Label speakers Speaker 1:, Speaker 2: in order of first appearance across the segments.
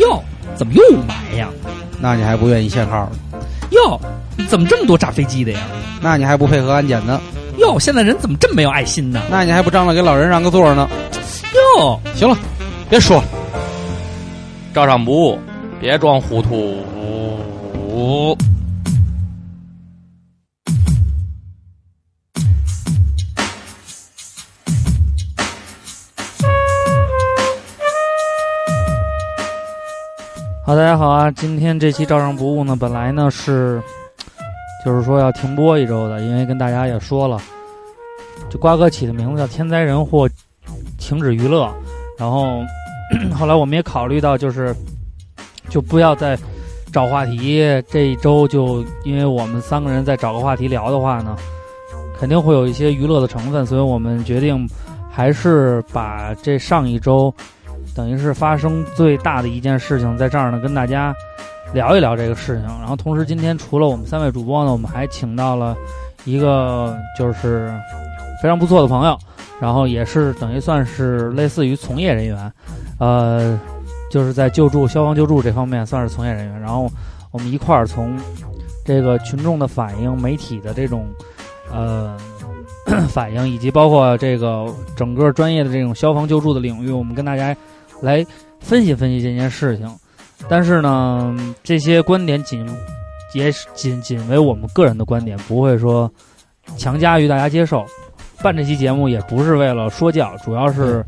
Speaker 1: 哟，怎么又埋呀？
Speaker 2: 那你还不愿意限号？
Speaker 1: 哟，怎么这么多炸飞机的呀？
Speaker 2: 那你还不配合安检呢？
Speaker 1: 哟，现在人怎么这么没有爱心呢？
Speaker 2: 那你还不张罗给老人让个座呢？
Speaker 1: 哟，
Speaker 2: 行了，别说了，
Speaker 3: 照常不误，别装糊涂。
Speaker 4: 好，大家好啊！今天这期照常不误呢，本来呢是，就是说要停播一周的，因为跟大家也说了，就瓜哥起的名字叫天灾人祸，停止娱乐。然后 后来我们也考虑到，就是就不要再找话题，这一周就因为我们三个人再找个话题聊的话呢，肯定会有一些娱乐的成分，所以我们决定还是把这上一周。等于是发生最大的一件事情，在这儿呢，跟大家聊一聊这个事情。然后同时，今天除了我们三位主播呢，我们还请到了一个就是非常不错的朋友，然后也是等于算是类似于从业人员，呃，就是在救助、消防救助这方面算是从业人员。然后我们一块儿从这个群众的反应、媒体的这种呃反应，以及包括这个整个专业的这种消防救助的领域，我们跟大家。来分析分析这件事情，但是呢，这些观点仅也仅仅为我们个人的观点，不会说强加于大家接受。办这期节目也不是为了说教，主要是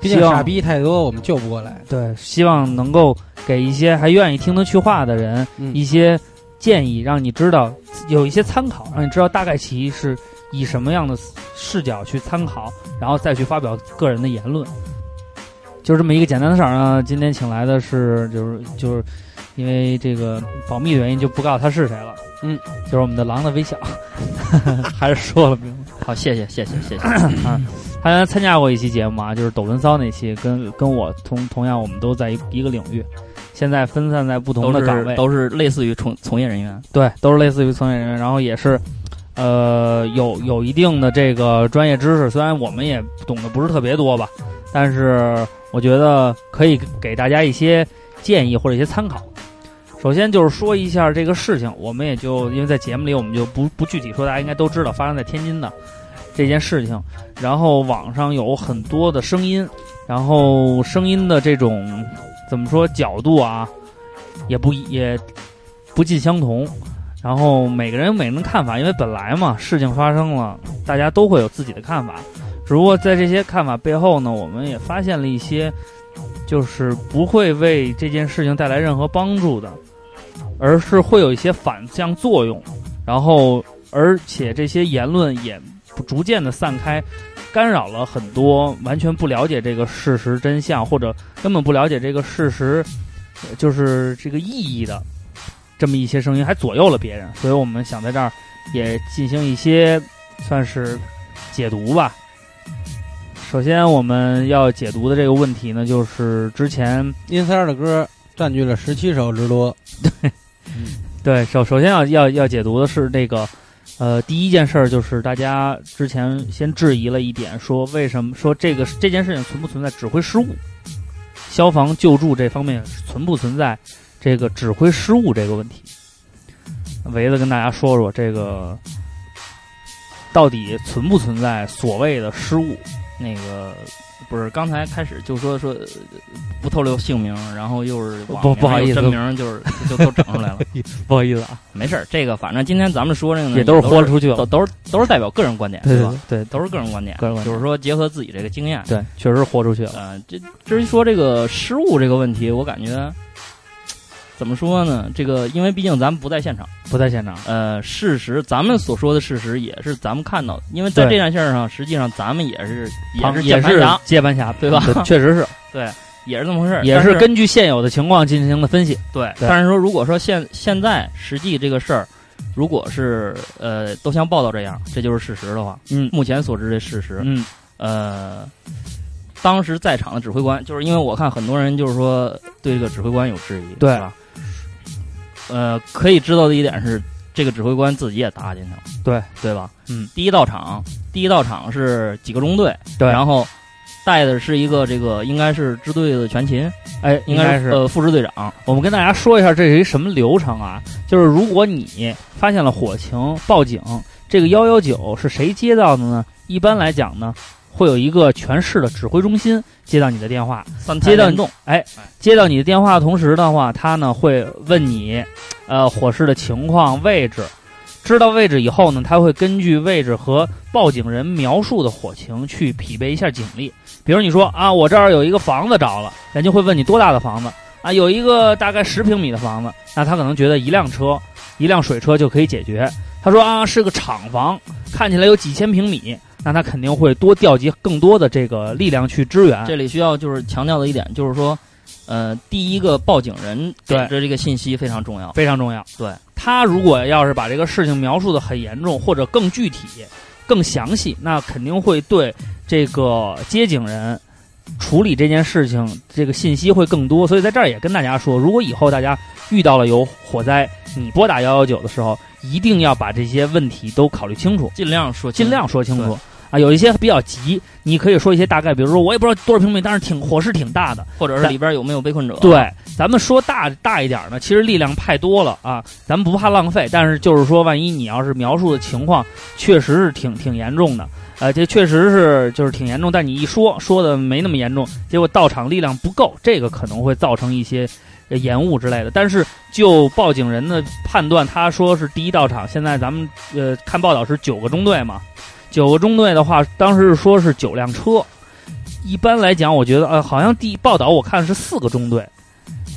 Speaker 2: 毕竟傻逼太多，我们救不过来。
Speaker 4: 对，希望能够给一些还愿意听得去话的人一些建议，让你知道有一些参考，让你知道大概其是以什么样的视角去参考，然后再去发表个人的言论。就这么一个简单的事儿呢。今天请来的是，就是就是，因为这个保密的原因，就不告诉他是谁了。
Speaker 2: 嗯，
Speaker 4: 就是我们的狼的微笑，还是说了名字。
Speaker 1: 好，谢谢谢谢谢谢
Speaker 4: 啊！他原来参加过一期节目啊，就是抖文骚那期，跟跟我同同样，我们都在一一个领域，现在分散在不同的岗位，
Speaker 1: 都是类似于从从业人员。
Speaker 4: 对，都是类似于从业人员，然后也是呃有有一定的这个专业知识，虽然我们也懂得不是特别多吧，但是。我觉得可以给大家一些建议或者一些参考。首先就是说一下这个事情，我们也就因为在节目里我们就不不具体说，大家应该都知道发生在天津的这件事情。然后网上有很多的声音，然后声音的这种怎么说角度啊，也不也不尽相同。然后每个人有每个人的看法，因为本来嘛事情发生了，大家都会有自己的看法。只不过在这些看法背后呢，我们也发现了一些，就是不会为这件事情带来任何帮助的，而是会有一些反向作用，然后而且这些言论也逐渐的散开，干扰了很多完全不了解这个事实真相或者根本不了解这个事实，就是这个意义的这么一些声音，还左右了别人。所以我们想在这儿也进行一些算是解读吧。首先，我们要解读的这个问题呢，就是之前
Speaker 2: 阴三儿的歌占据了十七首之多。
Speaker 4: 对，对，首首先要要要解读的是这个，呃，第一件事儿就是大家之前先质疑了一点，说为什么说这个这件事情存不存在指挥失误？消防救助这方面存不存在这个指挥失误这个问题？围了跟大家说说这个到底存不存在所谓的失误？
Speaker 1: 那个不是刚才开始就说说不透露姓名，然后又是
Speaker 4: 不不好意思，
Speaker 1: 真名就是就都整出来了，
Speaker 4: 不好意思啊，
Speaker 1: 没事儿，这个反正今天咱们说这个
Speaker 4: 也
Speaker 1: 都
Speaker 4: 是豁出去了，
Speaker 1: 都都是都是代表个人观点，对
Speaker 4: 吧？对，
Speaker 1: 都是个人观点，
Speaker 4: 个人观
Speaker 1: 点，就是说结合自己这个经验，
Speaker 4: 对，确实豁出去了。
Speaker 1: 嗯，这至于说这个失误这个问题，我感觉。怎么说呢？这个，因为毕竟咱们不在现场，
Speaker 4: 不在现场。
Speaker 1: 呃，事实，咱们所说的事实也是咱们看到的。因为在这件事儿上，实际上咱们也是也是
Speaker 4: 也是接盘
Speaker 1: 侠，
Speaker 4: 对
Speaker 1: 吧？
Speaker 4: 确实是，
Speaker 1: 对，也是这么回事儿。
Speaker 4: 也是根据现有的情况进行的分析。
Speaker 1: 对，但是说，如果说现现在实际这个事儿，如果是呃都像报道这样，这就是事实的话，
Speaker 4: 嗯，
Speaker 1: 目前所知的事实，
Speaker 4: 嗯，
Speaker 1: 呃，当时在场的指挥官，就是因为我看很多人就是说对这个指挥官有质疑，
Speaker 4: 对
Speaker 1: 吧？呃，可以知道的一点是，这个指挥官自己也搭进去了，
Speaker 4: 对
Speaker 1: 对吧？
Speaker 4: 嗯，
Speaker 1: 第一到场，第一到场是几个中队，
Speaker 4: 对，
Speaker 1: 然后带的是一个这个应该是支队的全勤，
Speaker 4: 哎，
Speaker 1: 应该
Speaker 4: 是
Speaker 1: 呃副支队长。
Speaker 4: 我们跟大家说一下这是一什么流程啊？就是如果你发现了火情，报警，这个幺幺九是谁接到的呢？一般来讲呢，会有一个全市的指挥中心接到你的电话，接到
Speaker 1: 你动，
Speaker 4: 哎，接到你的电话的同时的话，他呢会问你，呃，火势的情况、位置。知道位置以后呢，他会根据位置和报警人描述的火情去匹配一下警力。比如你说啊，我这儿有一个房子着了，人家会问你多大的房子啊？有一个大概十平米的房子，那他可能觉得一辆车、一辆水车就可以解决。他说啊，是个厂房，看起来有几千平米，那他肯定会多调集更多的这个力量去支援。
Speaker 1: 这里需要就是强调的一点就是说，呃，第一个报警人给
Speaker 4: 对
Speaker 1: 的这个信息非常重要。
Speaker 4: 非常重要。
Speaker 1: 对
Speaker 4: 他如果要是把这个事情描述的很严重，或者更具体、更详细，那肯定会对这个接警人处理这件事情这个信息会更多。所以在这儿也跟大家说，如果以后大家遇到了有火灾，你拨打幺幺九的时候，一定要把这些问题都考虑清楚，
Speaker 1: 尽量说，
Speaker 4: 尽量说清楚
Speaker 1: 对。
Speaker 4: 啊，有一些比较急，你可以说一些大概，比如说我也不知道多少平米，但是挺火势挺大的，
Speaker 1: 或者是里边有没有被困者。
Speaker 4: 对，咱们说大大一点呢，其实力量派多了啊，咱们不怕浪费，但是就是说，万一你要是描述的情况确实是挺挺严重的，呃，这确实是就是挺严重，但你一说说的没那么严重，结果到场力量不够，这个可能会造成一些呃延误之类的。但是就报警人的判断，他说是第一到场，现在咱们呃看报道是九个中队嘛，九个中队的话，当时是说是九辆车。一般来讲，我觉得呃，好像第报道我看是四个中队，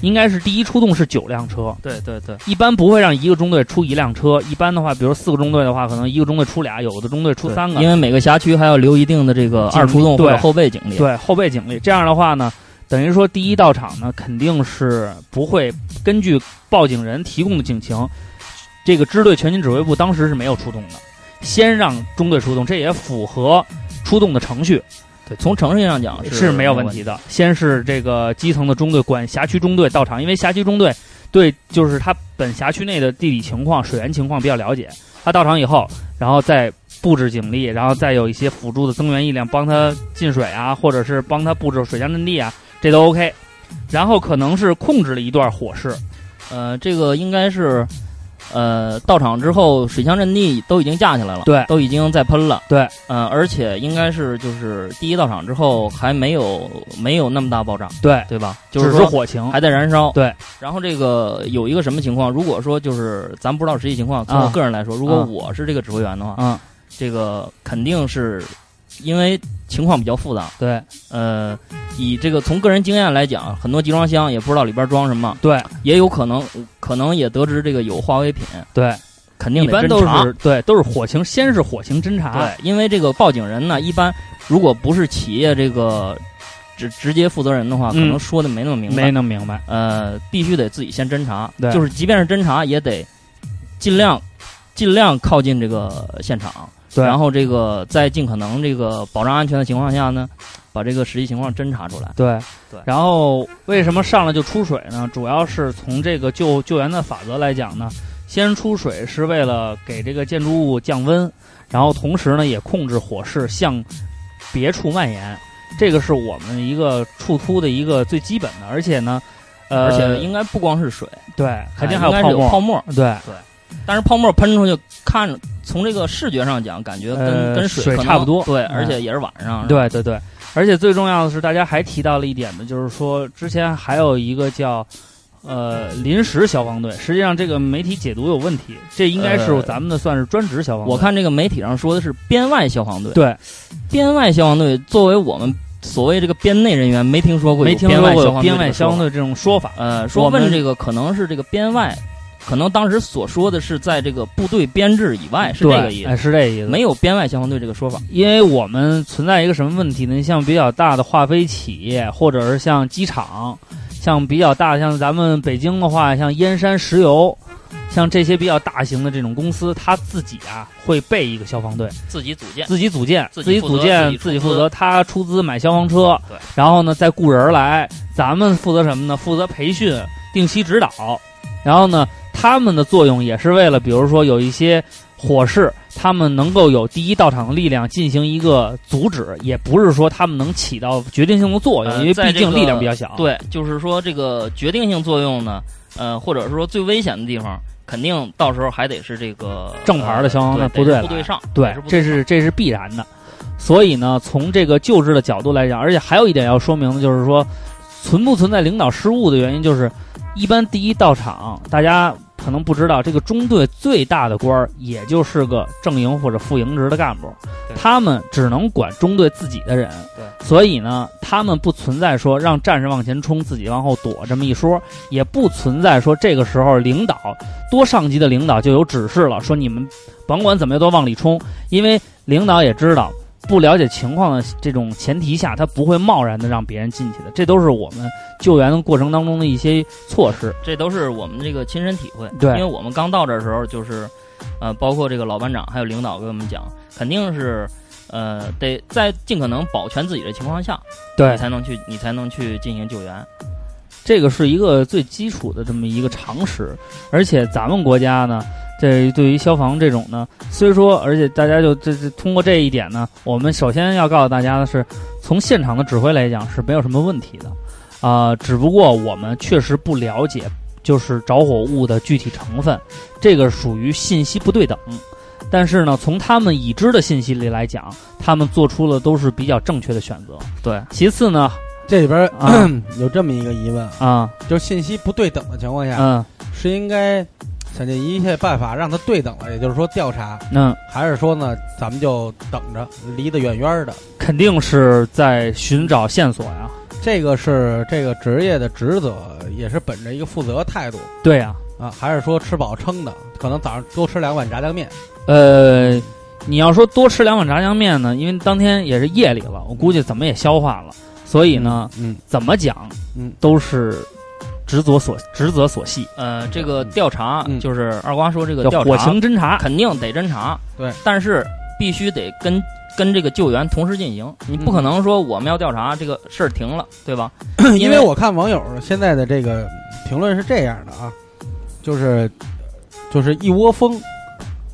Speaker 4: 应该是第一出动是九辆车。
Speaker 1: 对对对，
Speaker 4: 一般不会让一个中队出一辆车，一般的话，比如四个中队的话，可能一个中队出俩，有的中队出三个，
Speaker 1: 因为每个辖区还要留一定的这个二出动或者后备警力。
Speaker 4: 对后备警力。这样的话呢，等于说第一到场呢，肯定是不会根据报警人提供的警情，这个支队全勤指挥部当时是没有出动的，先让中队出动，这也符合出动的程序。
Speaker 1: 对，从程序上讲
Speaker 4: 是没有问
Speaker 1: 问
Speaker 4: 题的。先是这个基层的中队管辖区中队到场，因为辖区中队对就是他本辖区内的地理情况、水源情况比较了解。他到场以后，然后再布置警力，然后再有一些辅助的增援力量帮他进水啊，或者是帮他布置水下阵地啊，这都 OK。然后可能是控制了一段火势，
Speaker 1: 呃，这个应该是，呃，到场之后水枪阵地都已经架起来了，
Speaker 4: 对。
Speaker 1: 都已经在喷了，
Speaker 4: 对，
Speaker 1: 呃，而且应该是就是第一到场之后还没有没有那么大爆炸，
Speaker 4: 对，
Speaker 1: 对吧？就
Speaker 4: 只是
Speaker 1: 说
Speaker 4: 火情，
Speaker 1: 还在燃烧，
Speaker 4: 对。
Speaker 1: 然后这个有一个什么情况？如果说就是咱不知道实际情况，从我
Speaker 4: 啊。
Speaker 1: 个人来说，如果
Speaker 4: 啊。
Speaker 1: 我是这个指挥员的话，
Speaker 4: 嗯，
Speaker 1: 这个肯定是因为情况比较复杂，
Speaker 4: 对。
Speaker 1: 呃，以这个从个人经验来讲，很多集装箱也不知道里边装什么，
Speaker 4: 对。
Speaker 1: 也有可能可能也得知这个有化为品，
Speaker 4: 对，
Speaker 1: 肯定
Speaker 4: 一般都是对都是火情，先是火情侦查，
Speaker 1: 对，因为这个报警人呢，一般如果不是企业这个直直接负责人的话，可
Speaker 4: 嗯
Speaker 1: 能说的没那么明白，
Speaker 4: 没那么明白，
Speaker 1: 呃，必须得自己先侦查，
Speaker 4: 对。
Speaker 1: 就是即便是侦查，也得尽量尽量靠近这个现场，
Speaker 4: 对
Speaker 1: 然后这个在尽可能这个保障安全的情况下呢，把这个实际情况侦查出来。
Speaker 4: 对
Speaker 1: 对
Speaker 4: 然后为什么上来就出水呢？主要是从这个救救援的法则来讲呢，先出水是为了给这个建筑物降温，然后同时呢也控制火势向别处蔓延。这个是我们一个触突的一个最基本的，而且呢，呃，
Speaker 1: 而且应该不光是水，
Speaker 4: 对，肯定还有泡沫，
Speaker 1: 泡沫。
Speaker 4: 对，
Speaker 1: 但是泡沫喷出去，看着从这个视觉上讲，感觉跟、
Speaker 4: 呃
Speaker 1: 跟
Speaker 4: 水差不多
Speaker 1: 对，
Speaker 4: 嗯
Speaker 1: 而且也是晚上。
Speaker 4: 对对对，而且最重要的是，大家还提到了一点呢，就是说之前还有一个叫呃临时消防队，实际上这个媒体解读有问题，这应该是
Speaker 1: 呃
Speaker 4: 咱们的算是专职消防队。
Speaker 1: 我看这个媒体上说的是编外消防队，
Speaker 4: 对，
Speaker 1: 编外消防队作为我们所谓这个编内人员，没听说过有
Speaker 4: 没听说过
Speaker 1: 编外消防队
Speaker 4: 编外消防。队这种说法。
Speaker 1: 呃，说问这个可能是这个编外，可能当时所说的是在这个部队编制以外，是这个意
Speaker 4: 思哎，
Speaker 1: 思，
Speaker 4: 是这意思。
Speaker 1: 没有编外消防队这个说法。
Speaker 4: 因为我们存在一个什么问题呢？像比较大的化肥企业，或者是像机场，像比较大，像咱们北京的话，像燕山石油，像这些比较大型的这种公司，它自己啊会备一个消防队，
Speaker 1: 自己组建，
Speaker 4: 自己组建，自己组建，
Speaker 1: 自己
Speaker 4: 负责，他出资买消防车，
Speaker 1: 对，
Speaker 4: 然后呢再雇人来，咱们负责什么呢？负责培训、定期指导，然后呢，他们的作用也是为了，比如说有一些火势，他们能够有第一到场的力量进行一个阻止，也不是说他们能起到决定性的作用，
Speaker 5: 呃
Speaker 4: 因为毕竟力量比较小。
Speaker 5: 对，就是说这个决定性作用呢，呃，或者是说最危险的地方，肯定到时候还得是这个
Speaker 4: 正牌的消防
Speaker 5: 呃
Speaker 4: 部队
Speaker 5: 对
Speaker 4: 这是这是必然的。所以呢，从这个救治的角度来讲，而且还有一点要说明的就是说，存不存在领导失误的原因，就是一般第一到场，大家可能不知道，这个中队最大的官儿也就是个正营或者副营职的干部，他们只能管中队自己的人，
Speaker 5: 对，
Speaker 4: 所以呢，他们不存在说让战士往前冲，自己往后躲这么一说，也不存在说这个时候领导多上级的领导就有指示了，说你们甭管怎么样都往里冲，因为领导也知道。不了解情况的这种前提下，他不会贸然的让别人进去的，这都是我们救援的过程当中的一些措施。
Speaker 5: 这都是我们这个亲身体会。
Speaker 4: 对
Speaker 5: 因为我们刚到这儿的时候，就是，呃，包括这个老班长还有领导跟我们讲，肯定是，呃，得在尽可能保全自己的情况下，
Speaker 4: 对
Speaker 5: 你才能去，你才能去进行救援。
Speaker 4: 这个是一个最基础的这么一个常识，而且咱们国家呢，这对于消防这种呢，虽说，而且大家就这这通过这一点呢，我们首先要告诉大家的是，从现场的指挥来讲是没有什么问题的，啊、只不过我们确实不了解，就是着火物的具体成分，这个属于信息不对等。但是呢，从他们已知的信息里来讲，他们做出了都是比较正确的选择。
Speaker 5: 对，
Speaker 4: 其次呢，
Speaker 2: 这里边、
Speaker 4: 啊
Speaker 2: 有这么一个疑问啊，
Speaker 4: 啊，
Speaker 2: 就是信息不对等的情况下，
Speaker 4: 嗯
Speaker 2: 是应该想尽一切办法让它对等了，也就是说调查，
Speaker 4: 嗯。
Speaker 2: 还是说呢，咱们就等着，离得远远的？
Speaker 4: 肯定是在寻找线索呀。
Speaker 2: 这个是这个职业的职责，也是本着一个负责态度
Speaker 4: 对呀、
Speaker 2: 啊，还是说吃饱撑的？可能早上多吃两碗炸酱面，
Speaker 4: 呃，你要说多吃两碗炸酱面呢，因为当天也是夜里了，我估计怎么也消化了，所以呢，
Speaker 2: 嗯，
Speaker 4: 怎么讲，
Speaker 2: 嗯，
Speaker 4: 都是职责所职责所系，
Speaker 5: 呃，这个调查、
Speaker 2: 嗯。
Speaker 5: 就是二瓜说这个
Speaker 4: 叫火
Speaker 5: 调查火
Speaker 4: 情侦查。
Speaker 5: 肯定得侦查，
Speaker 2: 对，
Speaker 5: 但是必须得跟跟这个救援同时进行，你不可能说我们要调查这个事儿停了，对吧？
Speaker 2: 因为我看网友现在的这个评论是这样的啊，就是就是一窝蜂，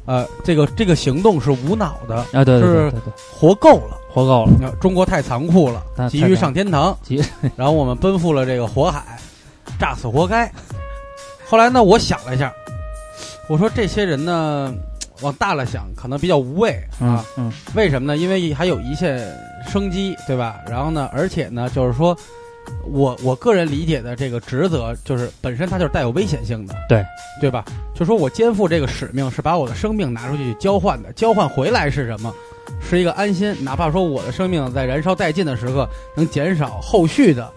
Speaker 2: 呃，这个这个行动是无脑的，
Speaker 4: 啊，对对对
Speaker 2: 是
Speaker 4: 对对，
Speaker 2: 活够了。
Speaker 4: 活够了。
Speaker 2: 呃中国太残酷了
Speaker 4: 太，
Speaker 2: 急于上天堂。
Speaker 4: 急，
Speaker 2: 然后我们奔赴了这个火海，炸死活该。后来呢，我想了一下，我说这些人呢，往大了想，可能比较无谓
Speaker 4: 嗯
Speaker 2: 啊。
Speaker 4: 嗯
Speaker 2: 为什么呢？因为还有一线生机，对吧？然后呢，而且呢，就是说我我个人理解的这个职责，就是本身它就是带有危险性的，
Speaker 4: 对
Speaker 2: 对吧？就说我肩负这个使命，是把我的生命拿出去交换的，交换回来是什么？是一个安心，哪怕说我的生命在燃烧殆尽的时刻，能减少后续的，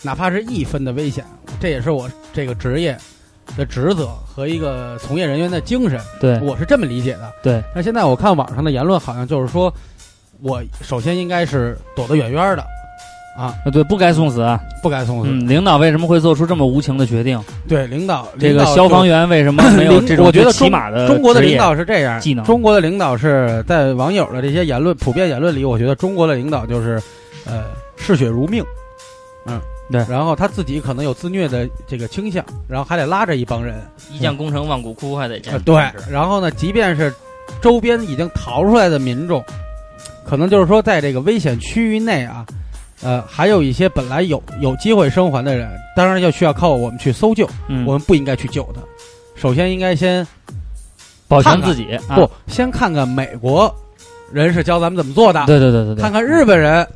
Speaker 2: 哪怕是一分的危险，这也是我这个职业的职责和一个从业人员的精神。
Speaker 4: 对
Speaker 2: 我是这么理解的。
Speaker 4: 对，
Speaker 2: 那现在我看网上的言论，好像就是说，我首先应该是躲得远远的，啊，
Speaker 4: 啊对，不该送死啊。
Speaker 2: 不该送死。
Speaker 4: 嗯，领导为什么会做出这么无情的决定？
Speaker 2: 对，领导
Speaker 4: 这个消防员为什么没有
Speaker 2: 我觉得起
Speaker 4: 码的
Speaker 2: 中国的领导是这样，
Speaker 4: 技能
Speaker 2: 中国的领导是在网友的这些言论普遍言论里，我觉得中国的领导就是，呃，嗜血如命，嗯，
Speaker 4: 对。
Speaker 2: 然后他自己可能有自虐的这个倾向，然后还得拉着一帮人，
Speaker 5: 一将功成万骨枯，还得坚
Speaker 2: 呃，
Speaker 5: 持。
Speaker 2: 对，然后呢，即便是周边已经逃出来的民众，可能就是说在这个危险区域内啊，呃，还有一些本来有有机会生还的人，当然要需要靠我们去搜救，
Speaker 4: 嗯，
Speaker 2: 我们不应该去救他。首先应该先
Speaker 4: 保全
Speaker 2: 看看
Speaker 4: 自己啊。
Speaker 2: 不先看看美国人是教咱们怎么做的，
Speaker 4: 对对对对对，
Speaker 2: 看看日本人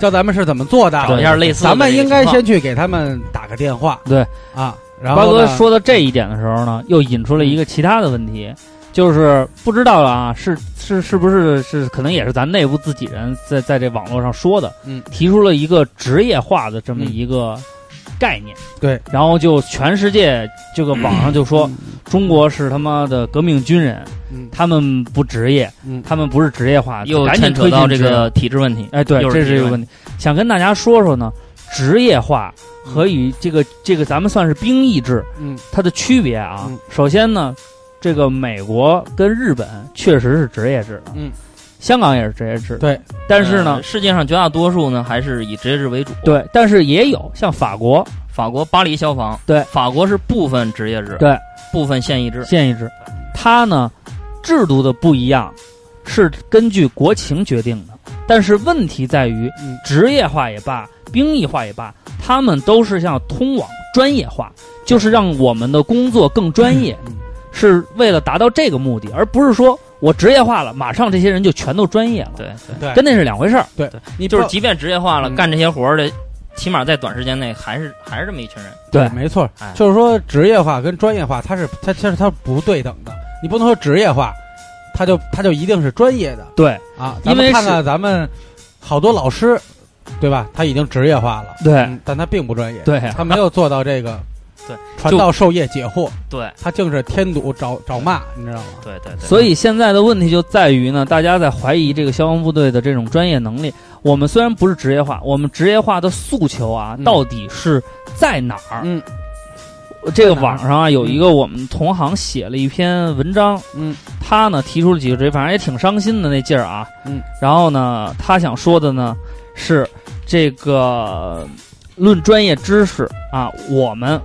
Speaker 2: 教咱们是怎么做的，
Speaker 5: 找一下类似的
Speaker 2: 咱们应该先去给他们打个电话。
Speaker 4: 对。
Speaker 2: 啊。然后
Speaker 4: 说到这一点的时候呢，又引出了一个其他的问题，就是不知道啊，是是是不是是可能也是咱内部自己人在在这网络上说的，
Speaker 2: 嗯，
Speaker 4: 提出了一个职业化的这么
Speaker 2: 嗯。
Speaker 4: 一个概念，
Speaker 2: 对，
Speaker 4: 然后就全世界这个网上就说中国是他妈的革命军人，
Speaker 2: 嗯。
Speaker 4: 他们不职业，
Speaker 2: 嗯。
Speaker 4: 他们不是职业化，
Speaker 5: 又
Speaker 4: 赶紧
Speaker 5: 牵扯到这个体制问题。
Speaker 4: 哎，对，这是一个问题。想跟大家说说呢，职业化和与这个这个咱们算是兵役制
Speaker 2: 嗯。
Speaker 4: 它的区别啊。
Speaker 2: 嗯。
Speaker 4: 首先呢，这个美国跟日本确实是职业制的，
Speaker 2: 嗯，
Speaker 4: 香港也是职业制，
Speaker 2: 对，
Speaker 4: 但是呢
Speaker 5: 呃，世界上绝大多数呢还是以职业制为主。，
Speaker 4: 对，但是也有像法国。
Speaker 5: 法国巴黎消防，
Speaker 4: 对。
Speaker 5: 法国是部分职业制，
Speaker 4: 对。
Speaker 5: 部分现役制。
Speaker 4: 现役制，它呢制度的不一样是根据国情决定的，但是问题在于
Speaker 2: 嗯。
Speaker 4: 职业化也罢，兵役化也罢，他们都是像通往专业化，就是让我们的工作更专业，
Speaker 2: 嗯。
Speaker 4: 是为了达到这个目的，而不是说我职业化了，马上这些人就全都专业了，
Speaker 5: 对对，
Speaker 2: 对，
Speaker 4: 跟那是两回事儿。
Speaker 2: 对，你
Speaker 5: 就是即便职业化了，
Speaker 2: 嗯
Speaker 5: 干这些活儿的，起码在短时间内还是还是这么一群人。
Speaker 4: 对
Speaker 2: 没错
Speaker 5: 哎，
Speaker 2: 就是说职业化跟专业化，它是它其实它不对等的。你不能说职业化，它就它就一定是专业的
Speaker 4: 对
Speaker 2: 啊。
Speaker 4: 因为
Speaker 2: 咱们看
Speaker 4: 是
Speaker 2: 看咱们好多老师，对吧？他已经职业化了，
Speaker 4: 对
Speaker 2: 嗯但他并不专业，
Speaker 4: 对
Speaker 2: 他没有做到这个
Speaker 5: 对
Speaker 2: 传道授业解惑，
Speaker 5: 对
Speaker 2: 他净是添堵找找骂，你知道吗？
Speaker 5: 对对对，
Speaker 4: 所以现在的问题就在于呢，大家在怀疑这个消防部队的这种专业能力。我们虽然不是职业化，我们职业化的诉求啊，
Speaker 2: 嗯
Speaker 4: 到底是在哪儿？
Speaker 2: 嗯
Speaker 4: 这个网上啊有一个我们同行写了一篇文章，
Speaker 2: 嗯
Speaker 4: 他呢提出了几个职业，反正也挺伤心的那劲儿啊。
Speaker 2: 嗯，
Speaker 4: 然后呢，他想说的呢是这个论专业知识啊，我们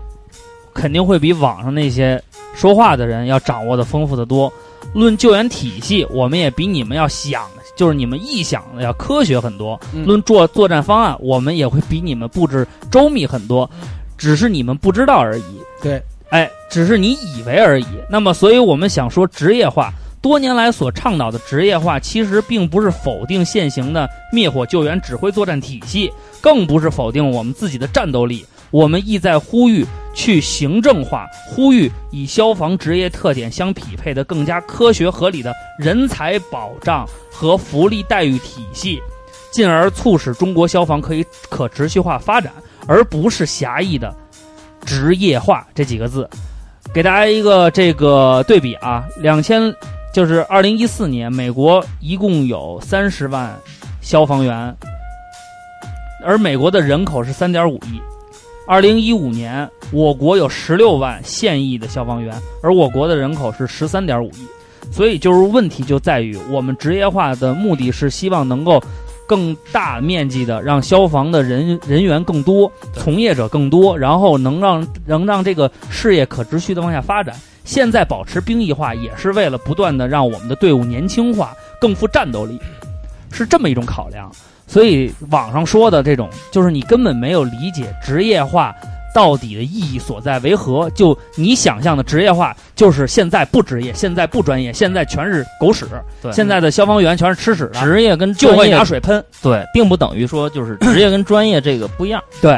Speaker 4: 肯定会比网上那些说话的人要掌握的丰富的多。论救援体系，我们也比你们要想，就是你们臆想的要科学很多。
Speaker 2: 嗯
Speaker 4: 论作作战方案，我们也会比你们布置周密很多，只是你们不知道而已。
Speaker 2: 对，
Speaker 4: 哎，只是你以为而已。那么，所以我们想说职业化，多年来所倡导的职业化，其实并不是否定现行的灭火救援指挥作战体系，更不是否定我们自己的战斗力。我们意在呼吁去行政化，呼吁以消防职业特点相匹配的更加科学合理的人才保障和福利待遇体系，进而促使中国消防可以可持续化发展，而不是狭义的职业化这几个字。给大家一个这个对比啊，两千就是二零一四年，美国一共有三十万消防员，而美国的人口是三点五亿。二零一五年，我国有十六万现役的消防员，而我国的人口是十三点五亿。所以就是问题就在于，我们职业化的目的是希望能够更大面积的让消防的人人员更多，从业者更多，然后能让能让这个事业可持续的往下发展。现在保持兵役化，也是为了不断的让我们的队伍年轻化，更富战斗力，是这么一种考量。所以网上说的这种，就是你根本没有理解职业化到底的意义所在为何。就你想象的职业化，就是现在不职业，现在不专业，现在全是狗屎，
Speaker 5: 对
Speaker 4: 现在的消防员全是吃屎的，
Speaker 5: 职业跟
Speaker 4: 就会拿水喷。
Speaker 5: 对，并不等于说就是职业跟专业这个不一样。
Speaker 4: 对，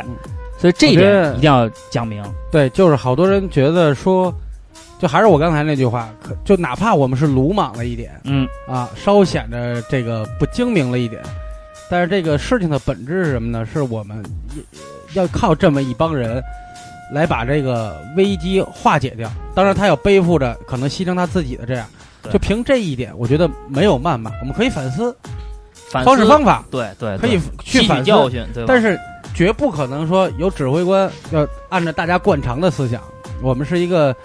Speaker 4: 所以这一点一定要讲明。
Speaker 2: 对，就是好多人觉得说，就还是我刚才那句话，可就哪怕我们是鲁莽了一点
Speaker 4: 嗯，
Speaker 2: 啊，稍显着这个不精明了一点，但是这个事情的本质是什么呢？是我们要靠这么一帮人来把这个危机化解掉。当然，他要背负着可能牺牲他自己的这样。就凭这一点，我觉得没有谩骂，我们可以反思。
Speaker 5: 反思。
Speaker 2: 方式方法，
Speaker 5: 对对，
Speaker 2: 可以去反思。
Speaker 5: 教训，对吧？
Speaker 2: 但是绝不可能说有指挥官要按照大家惯常的思想，我们是一个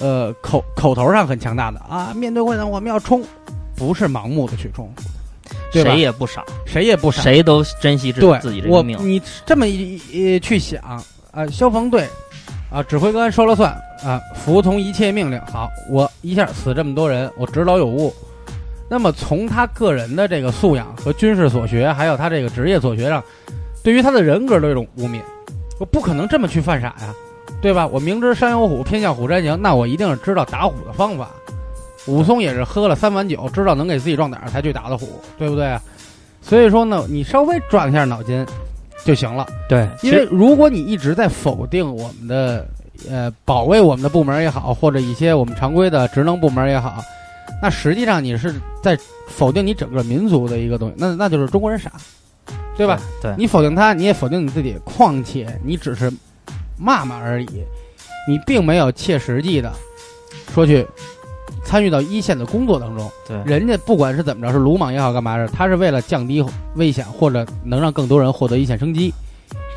Speaker 2: 呃口口头上很强大的。啊，面对困难我们要冲，不是盲目的去冲，对吧？
Speaker 5: 谁也不傻，
Speaker 2: 谁也不傻，
Speaker 5: 谁都珍惜自
Speaker 2: 对
Speaker 5: 自己这
Speaker 2: 我
Speaker 5: 个命。
Speaker 2: 你这么一一去想啊，消防队啊，指挥官说了算啊，服从一切命令。好，我一下死这么多人，我指导有误。那么从他个人的这个素养和军事所学，还有他这个职业所学上，对于他的人格的一种污蔑，我不可能这么去犯傻呀，对吧？我明知山有虎，偏向虎山行，那我一定是知道打虎的方法。武松也是喝了三碗酒，知道能给自己壮胆儿才去打的虎，对不对啊？所以说呢，你稍微转一下脑筋就行了。
Speaker 4: 对，
Speaker 2: 因为如果你一直在否定我们的呃保卫我们的部门也好，或者一些我们常规的职能部门也好，那实际上你是在否定你整个民族的一个东西，那那就是中国人傻，对吧？？
Speaker 5: 对，
Speaker 2: 你否定他，你也否定你自己，况且你只是骂骂而已，你并没有切实际的说去参与到一线的工作当中。
Speaker 5: 对
Speaker 2: 人家不管是怎么着，是鲁莽也好，干嘛的，他是为了降低危险或者能让更多人获得一线生机，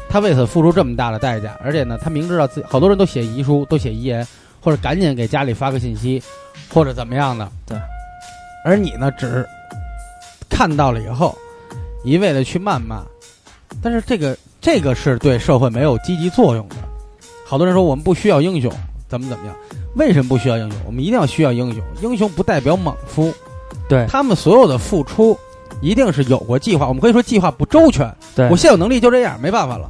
Speaker 2: 他为此付出这么大的代价，而且呢，他明知道自己好多人都写遗书，都写遗言，或者赶紧给家里发个信息，或者怎么样的。
Speaker 5: 对，
Speaker 2: 而你呢，只看到了以后，一味的去谩骂，但是这个这个是对社会没有积极作用的。好多人说我们不需要英雄，怎么怎么样？为什么不需要英雄？我们一定要需要英雄。英雄不代表莽夫，
Speaker 4: 对
Speaker 2: 他们所有的付出一定是有过计划。我们可以说计划不周全，
Speaker 4: 对
Speaker 2: 我现有能力就这样，没办法了。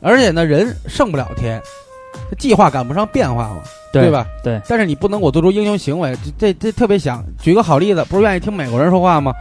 Speaker 2: 而且呢，人胜不了天，这计划赶不上变化嘛，
Speaker 4: 对
Speaker 2: 吧？
Speaker 4: 对。
Speaker 2: 但是你不能我做出英雄行为，这这这特别想举个好例子，不是愿意听美国人说话吗？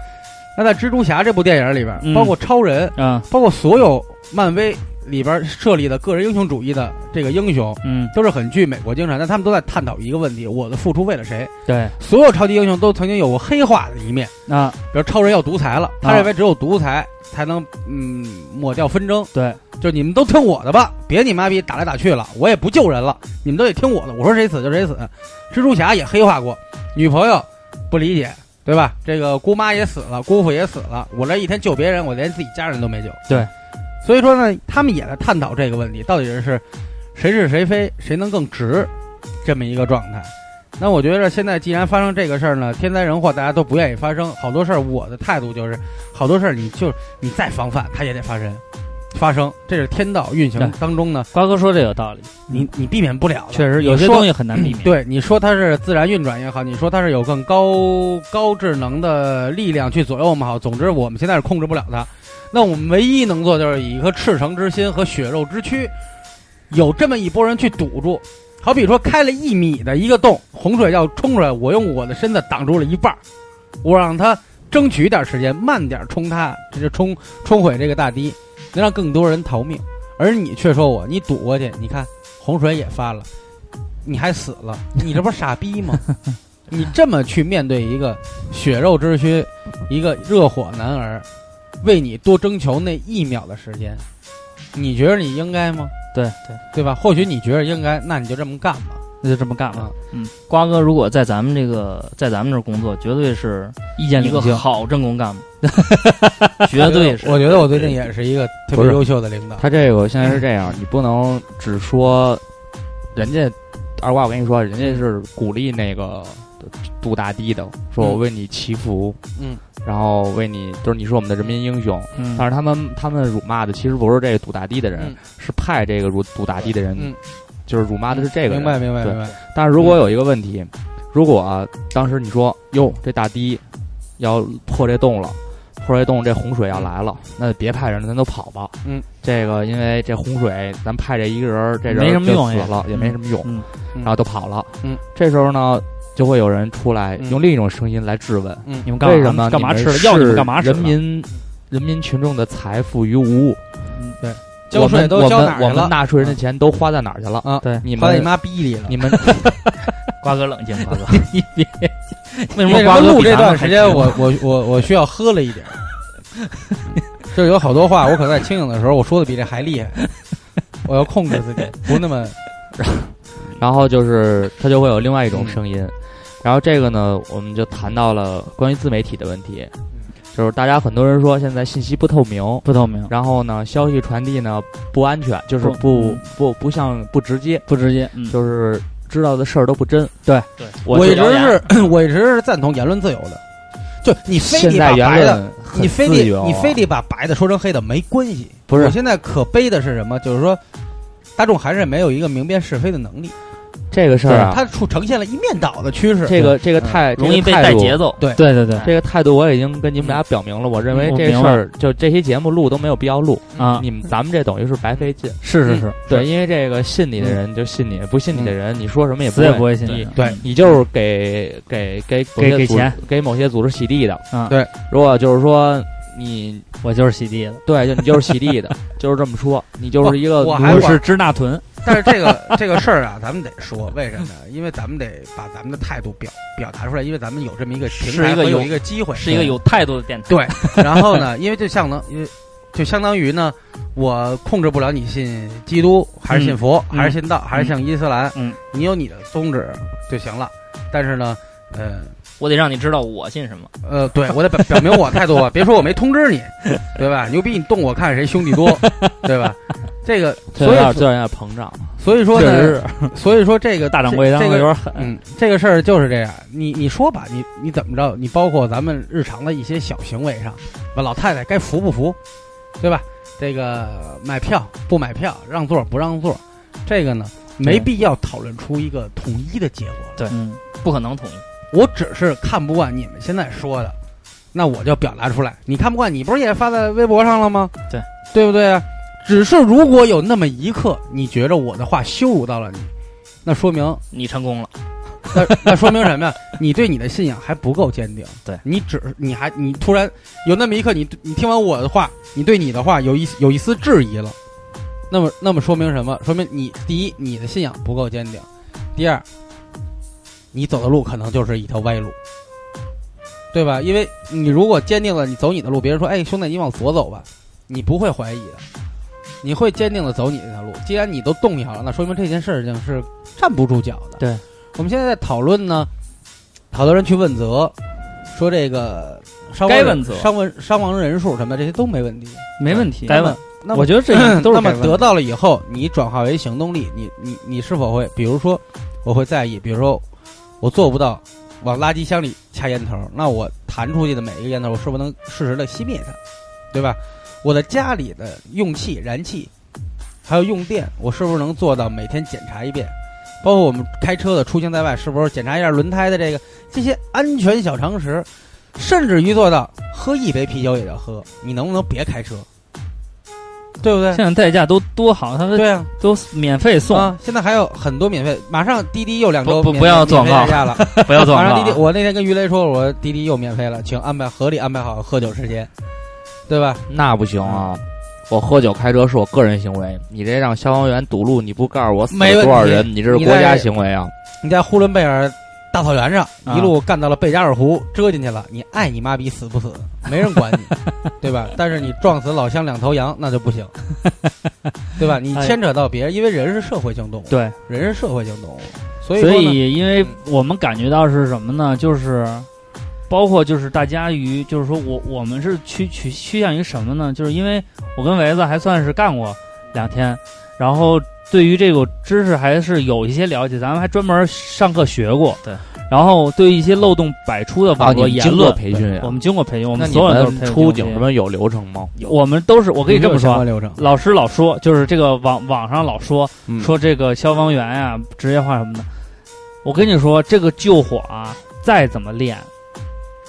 Speaker 2: 那在蜘蛛侠这部电影里边，
Speaker 4: 嗯
Speaker 2: 包括超人，
Speaker 4: 啊，
Speaker 2: 包括所有漫威里边设立的个人英雄主义的这个英雄，
Speaker 4: 嗯，
Speaker 2: 都是很具美国精神，但他们都在探讨一个问题：我的付出为了谁？
Speaker 4: 对
Speaker 2: 所有超级英雄都曾经有过黑化的一面，
Speaker 4: 啊，
Speaker 2: 比如超人要独裁了，他
Speaker 4: 啊
Speaker 2: 认为只有独裁才能嗯抹掉纷争，
Speaker 4: 对
Speaker 2: 就你们都听我的吧，别你妈逼打来打去了，我也不救人了，你们都得听我的，我说谁死就谁死。蜘蛛侠也黑化过，女朋友不理解，对吧？这个姑妈也死了，姑父也死了，我这一天救别人，我连自己家人都没救。
Speaker 4: 对，
Speaker 2: 所以说呢，他们也在探讨这个问题，到底是谁是谁非，谁能更直，这么一个状态。那我觉得现在既然发生这个事儿呢，天灾人祸大家都不愿意发生，好多事儿我的态度就是，好多事儿你就你再防范，它也得发生，发生，这是天道运行当中呢，
Speaker 4: 瓜哥说这有道理，
Speaker 2: 你你避免不了。
Speaker 4: 确实有些东西很难避免。
Speaker 2: 对，你说它是自然运转也好，你说它是有更高高智能的力量去左右我们好，总之我们现在是控制不了它。那我们唯一能做就是以一颗赤诚之心和血肉之躯，有这么一拨人去堵住。好比说开了一米的一个洞，洪水要冲出来，我用我的身子挡住了一半儿，我让他争取一点时间，慢点冲它，这就冲冲毁这个大堤，能让更多人逃命。而你却说我，你堵过去，你看洪水也发了，你还死了，你这不是傻逼吗？你这么去面对一个血肉之躯，一个热火男儿，为你多征求那一秒的时间，你觉得你应该吗？
Speaker 4: 对对，
Speaker 2: 对吧？或许你觉得应该，那你就这么干吧。
Speaker 4: 那就这么干吧
Speaker 2: 啊。
Speaker 5: 嗯，瓜哥如果在咱们这个在咱们这儿工作，绝对是
Speaker 4: 意见领袖，
Speaker 5: 好政工干部，绝对是。
Speaker 2: 我觉得我最近也是一个特别优秀的领导。
Speaker 3: 他这个现在是这样，你不能只说人家二瓜，我跟你说，人家是鼓励那个杜大堤的，说我为你祈福，
Speaker 2: 嗯，
Speaker 3: 然后为你，就是你是我们的人民英雄。
Speaker 4: 嗯
Speaker 3: 但是他们他们辱骂的其实不是这个堵大堤的人，
Speaker 2: 嗯
Speaker 3: 是派这个辱杜大堤的人，
Speaker 2: 嗯
Speaker 3: 就是辱骂的是这个人。
Speaker 2: 明白明白
Speaker 3: 对
Speaker 2: 明白。
Speaker 3: 但是如果有一个问题，如果、啊当时你说哟，这大堤要破这洞了，破这洞这洪水要来了，那别派人了，咱都跑吧。
Speaker 2: 嗯，
Speaker 3: 这个因为这洪水，咱派这一个人，这人
Speaker 4: 没什么
Speaker 3: 就
Speaker 4: 用
Speaker 3: 死了，也没什么用，然后都跑了。
Speaker 2: 嗯，
Speaker 3: 这时候呢，就会有人出来
Speaker 2: 嗯
Speaker 3: 用另一种声音来质问：
Speaker 2: 嗯
Speaker 4: 你们干嘛
Speaker 3: 为什么
Speaker 4: 干嘛
Speaker 3: 你们
Speaker 4: 吃了？要你们干嘛吃了？
Speaker 3: 人民人民群众的财富于无物？
Speaker 2: 对交税都交哪儿去了
Speaker 3: 我们？纳税人的钱都花在哪儿去了？
Speaker 2: 啊，
Speaker 4: 对
Speaker 3: 你们
Speaker 2: 花在你妈逼里了。
Speaker 3: 你们
Speaker 5: 瓜哥冷静，瓜哥，
Speaker 4: 你别，为什
Speaker 2: 为什么录这段时间
Speaker 4: 急
Speaker 2: 我我我我需要喝了一点儿？这有好多话，我可能在清醒的时候我说的比这还厉害，我要控制自己，不那么
Speaker 3: 然后就是它就会有另外一种
Speaker 2: 嗯。
Speaker 3: 声音，然后这个呢，我们就谈到了关于自媒体的问题，就是大家很多人说现在信息不透明，
Speaker 4: 不透明，
Speaker 3: 然后呢，消息传递呢不安全，就是
Speaker 4: 不
Speaker 3: 不
Speaker 4: 嗯。
Speaker 3: 不不像不直接，
Speaker 4: 不直接，嗯，
Speaker 3: 就是知道的事儿都不真。
Speaker 5: 对，对。
Speaker 2: 我一直是 我一直是赞同言论自由的，就你非得把白的，你非得你非得把白的说成黑的没关系。
Speaker 3: 不是。
Speaker 2: 我现在可悲的是什么？就是说，大众还是没有一个明辨是非的能力，
Speaker 3: 这个事儿啊，
Speaker 2: 它出呈现了一面倒的趋势。
Speaker 3: 这个这个
Speaker 2: 嗯。
Speaker 3: 太
Speaker 5: 容易被带节奏。
Speaker 2: 对
Speaker 4: 对对对。
Speaker 3: 这个态度我已经跟你们俩表明了，我认为这事儿就这些节目录都没有必要录，
Speaker 4: 啊，
Speaker 3: 你们咱们这等于是白费劲。
Speaker 4: 是是是，
Speaker 3: 对，因为这个信你的人就信你，不信你的人，你说什么也不
Speaker 4: 死也不会信
Speaker 3: 你
Speaker 2: 对
Speaker 3: 你就是给给给
Speaker 4: 给给钱。
Speaker 3: 给某些组织洗地的。
Speaker 4: 啊
Speaker 2: 对，
Speaker 3: 如果就是说你
Speaker 4: 我就是洗地的，
Speaker 3: 对，就你就是洗地的，就是这么说，你就是一个
Speaker 2: 我还
Speaker 4: 我是支那屯，
Speaker 2: 但是这个这个事儿啊，咱们得说，为什么呢？因为咱们得把咱们的态度表表达出来，因为咱们有这么一个平台和有
Speaker 5: 一个
Speaker 2: 机会，
Speaker 5: 是一个有态度的电台。
Speaker 2: 对。然后呢，因为就相当，因为就相当于呢，我控制不了你信基督还是信佛、
Speaker 5: 嗯
Speaker 2: 还是信道、还是信伊斯兰，
Speaker 5: 嗯，
Speaker 2: 你有你的宗旨就行了。但是呢，呃
Speaker 5: 我得让你知道我信什么。
Speaker 2: 呃，对我得表表明我态度啊，别说我没通知你，对吧？牛逼，你动我看谁兄弟多，对吧？这个，所以
Speaker 3: 有点这有点膨胀。
Speaker 2: 所以说呢，所以说这个
Speaker 4: 大掌柜当
Speaker 2: 这个
Speaker 4: 的有点狠，
Speaker 2: 嗯，这个事儿就是这样。你你说吧，你你怎么着？你包括咱们日常的一些小行为上，把老太太该服不服，对吧？这个买票不买票，让座不让座，这个呢，没必要讨论出一个统一的结果。
Speaker 5: 对
Speaker 4: 嗯，
Speaker 5: 不可能统一。
Speaker 2: 我只是看不惯你们现在说的，那我就表达出来。你看不惯，你不是也发在微博上了吗？
Speaker 5: 对，
Speaker 2: 对不对啊？只是如果有那么一刻，你觉着我的话羞辱到了你，那说明
Speaker 5: 你成功了，
Speaker 2: 那那说明什么呀？你对你的信仰还不够坚定。
Speaker 5: 对
Speaker 2: 你只你还你突然有那么一刻，你你听完我的话，你对你的话有一有一丝质疑了，那么那么说明什么？说明你第一你的信仰不够坚定，第二你走的路可能就是一条歪路，对吧？因为你如果坚定了你走你的路，别人说哎兄弟你往左走吧，你不会怀疑的。你会坚定的走你这条路，既然你都动摇了，那说明这件事情是站不住脚的。
Speaker 4: 对，
Speaker 2: 我们现在在讨论呢，好多人去问责，说这个伤亡人
Speaker 5: 该问责
Speaker 2: 伤亡伤亡人数什么的这些都没问题，
Speaker 4: 没问题。
Speaker 5: 该问。
Speaker 2: 那
Speaker 4: 我觉得这些 都是
Speaker 2: 那么得到了以后，你转化为行动力，你你你是否会，比如说，我会在意，比如说，我做不到往垃圾箱里掐烟头，那我弹出去的每一个烟头，我是不是能适时的熄灭它，对吧？我的家里的用气、燃气，还有用电，我是不是能做到每天检查一遍？包括我们开车的出行在外，是不是检查一下轮胎的这个这些安全小常识，甚至于做到喝一杯啤酒也要喝，你能不能别开车？对不对？
Speaker 4: 现在代驾都多好，他们
Speaker 2: 对啊，
Speaker 4: 都免费送。
Speaker 2: 啊！现在还有很多免费，马上滴滴又两周免
Speaker 5: 不要做
Speaker 2: 代驾了。
Speaker 5: 不要做
Speaker 2: 马上滴滴。我那天跟于雷说，我说滴滴又免费了，请安排合理安排好喝酒时间，对吧？
Speaker 3: 那不行啊！我喝酒开车是我个人行为，你这让消防员堵路，你不告诉我死多少人，你这是国家行为啊！
Speaker 2: 你在呼伦贝尔大草原上
Speaker 4: 啊
Speaker 2: 一路干到了贝加尔湖，折进去了，你爱你妈逼死不死，没人管你，对吧？但是你撞死老乡两头羊那就不行，对吧？你
Speaker 4: 哎
Speaker 2: 牵扯到别人，因为人是社会性动物，
Speaker 4: 对，
Speaker 2: 人是社会性动物，所以
Speaker 4: 所以因为我们感觉到是什么呢？就是包括就是大家于就是说我我们是趋趋趋向于什么呢？就是因为我跟维子还算是干过两天，然后对于这个知识还是有一些了解，咱们还专门上课学过。
Speaker 5: 对。
Speaker 4: 然后对一些漏洞百出的
Speaker 3: 啊，
Speaker 4: 网络言论，
Speaker 3: 培训呀
Speaker 4: 我？们经过培训，我们所有人都是培训
Speaker 3: 出警什么有流程吗？
Speaker 4: 我们都是我可以这么说，
Speaker 2: 流程，
Speaker 4: 老师老说，就是这个网网上老说
Speaker 3: 嗯
Speaker 4: 说这个消防员呀、职业化什么的。我跟你说，这个救火啊，再怎么练，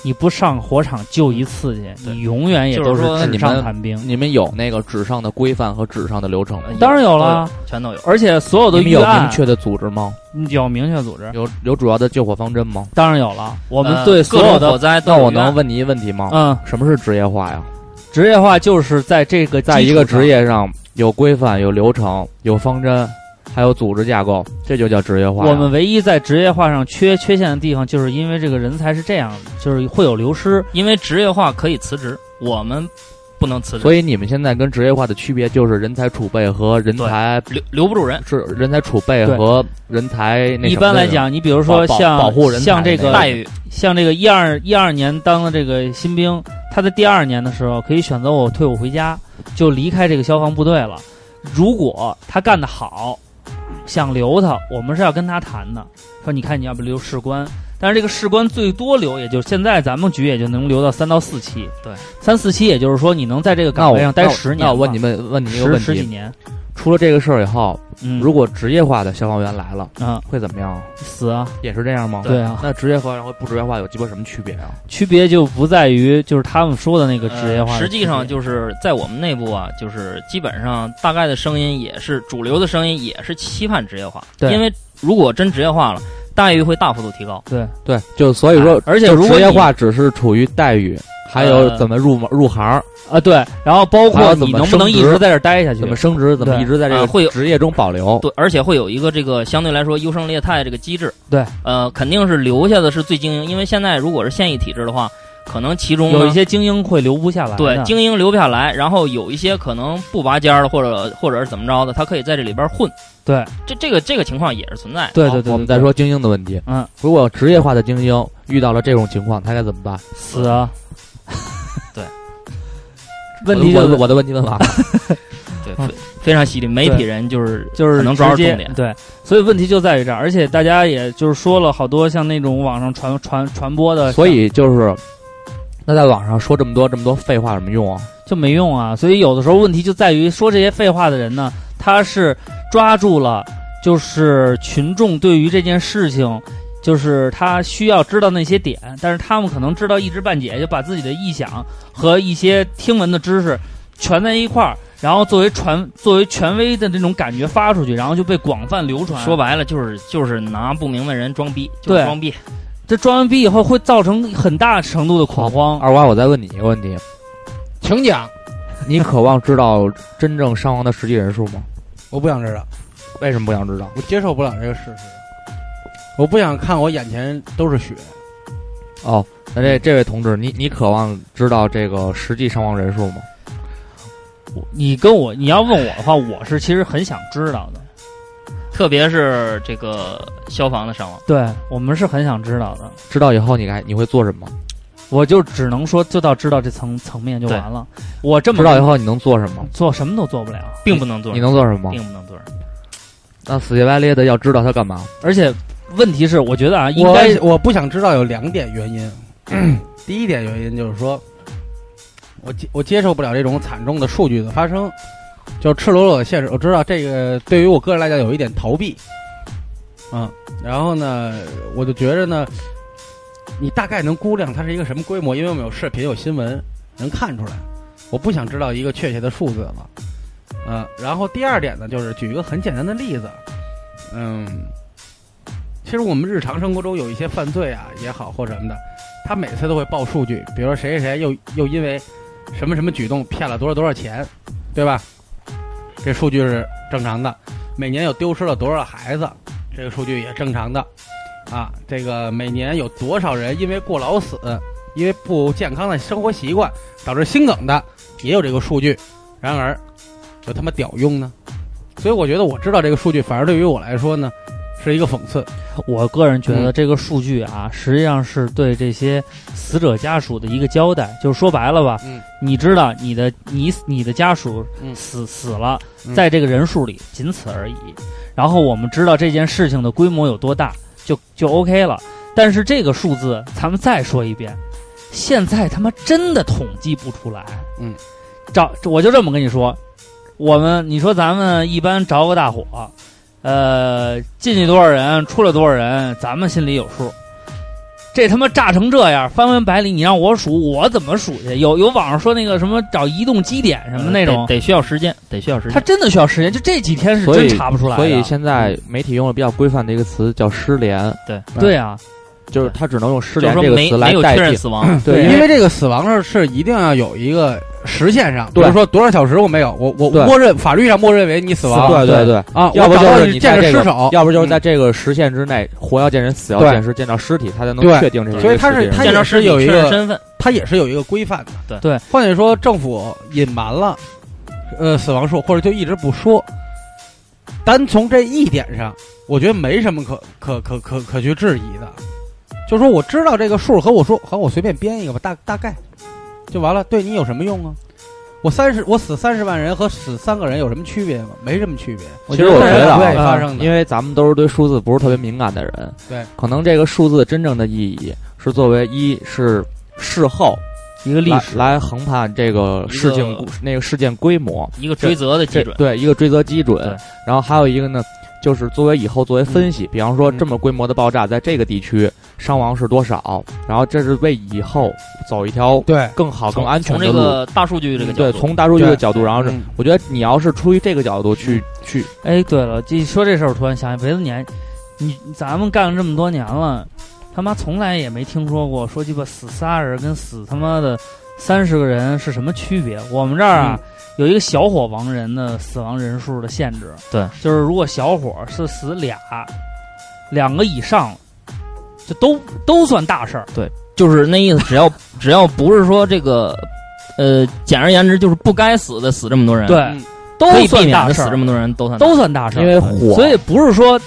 Speaker 4: 你不上火场救一次去，你永远也都
Speaker 5: 是说
Speaker 4: 纸
Speaker 3: 你
Speaker 4: 上谈兵。
Speaker 3: 你们有那个纸上的规范和纸上的流程吗？
Speaker 4: 当然有了，
Speaker 5: 全都有。
Speaker 4: 而且所有的
Speaker 3: 你们有明确的组织吗？
Speaker 4: 有明确组织，
Speaker 3: 有有主要的救火方针吗？
Speaker 4: 当然有了。我们
Speaker 5: 呃
Speaker 4: 对所有的
Speaker 5: 火灾都
Speaker 3: 那我能问你一个问题吗？
Speaker 4: 嗯
Speaker 3: 什么是职业化呀？
Speaker 4: 职业化，就是在这个
Speaker 3: 在一个职业上有规范、有流程、有方针，还有组织架构，这就叫职业化。
Speaker 4: 我们唯一在职业化上缺缺陷的地方，就是因为这个人才是这样的，就是会有流失。
Speaker 5: 因为职业化可以辞职，我们不能辞职，
Speaker 3: 所以你们现在跟职业化的区别就是人才储备和人才
Speaker 5: 留留不住人。
Speaker 3: 是人才储备和人才那
Speaker 4: 一般来讲，你比如说像
Speaker 3: 保护人
Speaker 4: 像这个
Speaker 5: 待遇
Speaker 4: 像这个一二一二年当的这个新兵，他在第二年的时候可以选择我退伍回家，就离开这个消防部队了。如果他干得好，想留他，我们是要跟他谈的，说你看你要不留士官，但是这个士官最多留，也就现在咱们局也就能留到三到四期，
Speaker 5: 对，
Speaker 4: 三四期，也就是说你能在这个岗位上待十年吧。
Speaker 3: 那我问你们问你一个问题：
Speaker 4: 十几年，
Speaker 3: 出了这个事儿以后，
Speaker 4: 嗯，
Speaker 3: 如果职业化的消防员来了，
Speaker 4: 嗯
Speaker 3: 会怎么样？
Speaker 4: 死啊，
Speaker 3: 也是这样吗？
Speaker 4: 对啊，
Speaker 3: 那职业化和不职业化有鸡巴什么区别啊？
Speaker 4: 区别就不在于就是他们说的那个职业化的区别、
Speaker 5: 呃实际上就是在我们内部啊，就是基本上大概的声音也是主流的声音，也是期盼职业化。
Speaker 4: 对
Speaker 5: 因为如果真职业化了，待遇会大幅度提高。
Speaker 4: 对
Speaker 3: 对，就所以说，
Speaker 4: 而且
Speaker 3: 就职业
Speaker 4: 你
Speaker 3: 化只是处于待遇，还有
Speaker 5: 呃
Speaker 3: 怎么入入行，
Speaker 4: 啊，对，然后包括你能不能一直在这待下去？
Speaker 3: 怎么升职，怎么一直在这
Speaker 5: 啊会
Speaker 3: 职业中保留。
Speaker 5: 对，而且会有一个这个相对来说优胜劣汰这个机制。
Speaker 4: 对，
Speaker 5: 呃，肯定是留下的是最精英，因为现在如果是现役体制的话，可能其中
Speaker 4: 有一些精英会留不下来？
Speaker 5: 对精英留不下来，然后有一些可能不拔尖儿的，或者或者是怎么着的，他可以在这里边混。
Speaker 4: 对
Speaker 5: 这这个这个情况也是存在
Speaker 4: 对对，对
Speaker 3: 我们再说精英的问题。
Speaker 4: 嗯，
Speaker 3: 如果职业化的精英遇到了这种情况，他该怎么办？
Speaker 4: 死啊！
Speaker 5: 对，
Speaker 4: 问题就是
Speaker 3: 我的我的问题问完了。
Speaker 5: 对，
Speaker 4: 嗯
Speaker 5: 非非常犀利。媒体人就是
Speaker 4: 就是
Speaker 5: 能抓住
Speaker 4: 直接
Speaker 5: 重点
Speaker 4: 对，所以问题就在于这儿，而且大家也就是说了好多像那种网上传传传播的，
Speaker 3: 所以就是，那在网上说这么多这么多废话有什么用啊？
Speaker 4: 就没用啊。所以有的时候问题就在于说这些废话的人呢，他是抓住了就是群众对于这件事情，就是他需要知道那些点，但是他们可能知道一知半解，就把自己的臆想和一些听闻的知识全在一块儿，然后作为传作为权威的那种感觉发出去，然后就被广泛流传。
Speaker 5: 说白了就是就是拿不明白人装逼，就装逼。
Speaker 4: 这装完逼以后会造成很大程度的恐慌。
Speaker 3: 二娃，我再问你一个问题：
Speaker 2: 请讲，
Speaker 3: 你渴望知道真正伤亡的实际人数吗？
Speaker 2: 我不想知道，
Speaker 3: 为什么不想知道？
Speaker 2: 我接受不了这个事实，我不想看我眼前都是血。
Speaker 3: 哦，那这这位同志，你你渴望知道这个实际伤亡人数吗？
Speaker 4: 你跟我你要问我的话，我是其实很想知道的。
Speaker 5: 特别是这个消防的伤亡，
Speaker 4: 对我们是很想知道的。
Speaker 3: 知道以后你该你会做什么？
Speaker 4: 我就只能说，就到知道这层层面就完了。我这么
Speaker 3: 知道以后你能做什么？
Speaker 4: 做什么都做不了，
Speaker 5: 并不能做
Speaker 3: 你，能做什么？
Speaker 5: 并不能做什么。
Speaker 3: 那死乞白咧的要知道他干嘛？
Speaker 4: 而且问题是，我觉得啊，应该
Speaker 2: 我不想知道有两点原因。第一点原因就是说，我接我接受不了这种惨重的数据的发生，就赤裸裸的现实。我知道这个对于我个人来讲有一点逃避，嗯，然后呢，我就觉着呢，你大概能估量它是一个什么规模，因为我们有视频有新闻能看出来。我不想知道一个确切的数字了，嗯，然后第二点呢，就是举一个很简单的例子，嗯。其实我们日常生活中有一些犯罪啊也好或什么的，他每次都会报数据，比如说谁谁谁又又因为什么什么举动骗了多少多少钱，对吧？这数据是正常的。每年又丢失了多少孩子，这个数据也正常的。啊，这个每年有多少人因为过劳死，因为不健康的生活习惯导致心梗的，也有这个数据。然而，有他妈屌用呢？所以我觉得我知道这个数据，反而对于我来说呢，是一个讽刺。
Speaker 4: 我个人觉
Speaker 2: 嗯
Speaker 4: 得这个数据啊，实际上是对这些死者家属的一个交代。就是说白了吧，
Speaker 2: 嗯
Speaker 4: 你知道你的你你的家属
Speaker 2: 嗯
Speaker 4: 死、死了，
Speaker 2: 嗯
Speaker 4: 在这个人数里仅此而已。然后我们知道这件事情的规模有多大，就就 OK 了。但是这个数字，咱们再说一遍，现在他妈真的统计不出来。
Speaker 2: 嗯，
Speaker 4: 找我就这么跟你说，我们你说咱们一般着个大火，呃，进去多少人，出来多少人，咱们心里有数。这他妈炸成这样，翻文百里，你让我数，我怎么数去？有有网上说那个什么找移动基点什么那种，
Speaker 5: 得得需要时间，得需要时间。
Speaker 4: 他真的需要时间，就这几天是真查不出来的。
Speaker 3: 所以现在媒体用了比较规范的一个词叫失联，
Speaker 4: 对对啊，
Speaker 3: 就是他只能用失联
Speaker 5: 就是说
Speaker 3: 这个词来
Speaker 5: 没没有
Speaker 3: 代替。
Speaker 5: 确认死亡，
Speaker 3: 对，
Speaker 2: 因为这个死亡是是一定要有一个时限上，比
Speaker 3: 对
Speaker 2: 如说多少小时我没有，我我默认法律上默认为你死亡，
Speaker 3: 对对对，
Speaker 2: 啊，
Speaker 3: 要不就是你
Speaker 2: 见着尸首，
Speaker 3: 要不就是在
Speaker 2: 嗯。
Speaker 3: 这个时限之内，活要见人，死要见尸，见到尸体，他才能确定这个
Speaker 2: 所以他是他也是
Speaker 5: 见着尸体
Speaker 2: 有一个
Speaker 5: 身份，
Speaker 2: 他也是有一个规范的。
Speaker 5: 对。
Speaker 4: 对，
Speaker 2: 换句说，政府隐瞒了呃死亡数，或者就一直不说。单从这一点上，我觉得没什么可可可可可去质疑的。就说我知道这个数和我说和我随便编一个吧，大大概就完了，对你有什么用啊？我三十我死三十万人和死三个人有什么区别吗？没什么区别。
Speaker 3: 其实我觉得啊
Speaker 2: 发生的，
Speaker 3: 因为咱们都是对数字不是特别敏感的人，
Speaker 2: 对，
Speaker 3: 可能这个数字真正的意义是作为一是事后
Speaker 4: 一个历史
Speaker 3: 来衡判这个事情那个事件规模，
Speaker 5: 一个追责的基准。
Speaker 3: 对一个追责基准。然后还有一个呢，就是作为以后作为分析，比方说
Speaker 2: 嗯。
Speaker 3: 这么规模的爆炸在这个地区伤亡是多少，然后这是为以后走一条
Speaker 2: 对，
Speaker 3: 更好、更
Speaker 5: 从从这
Speaker 3: 安全的路。
Speaker 5: 个大数据这个角
Speaker 3: 对，从大数据的角度，然后是
Speaker 2: 嗯。
Speaker 3: 我觉得你要是出于这个角度去去，
Speaker 4: 哎，对了，这说这事儿，我突然想起，别的你还，你咱们干了这么多年了，他妈从来也没听说过说鸡巴死仨人跟死他妈的三十个人是什么区别。我们这儿啊、有一个小火亡人的死亡人数的限制，
Speaker 5: 对，
Speaker 4: 就是如果小伙是死俩，两个以上，就都都算大事儿。
Speaker 5: 对就是那意思，只要 只要不是说这个，呃，简而言之就是不该死的死这么多人，
Speaker 4: 对，
Speaker 2: 嗯。
Speaker 4: 都算大事儿
Speaker 5: 死这，么多人都算大
Speaker 4: 都算大事儿。
Speaker 3: 因为火，
Speaker 4: 所以不是说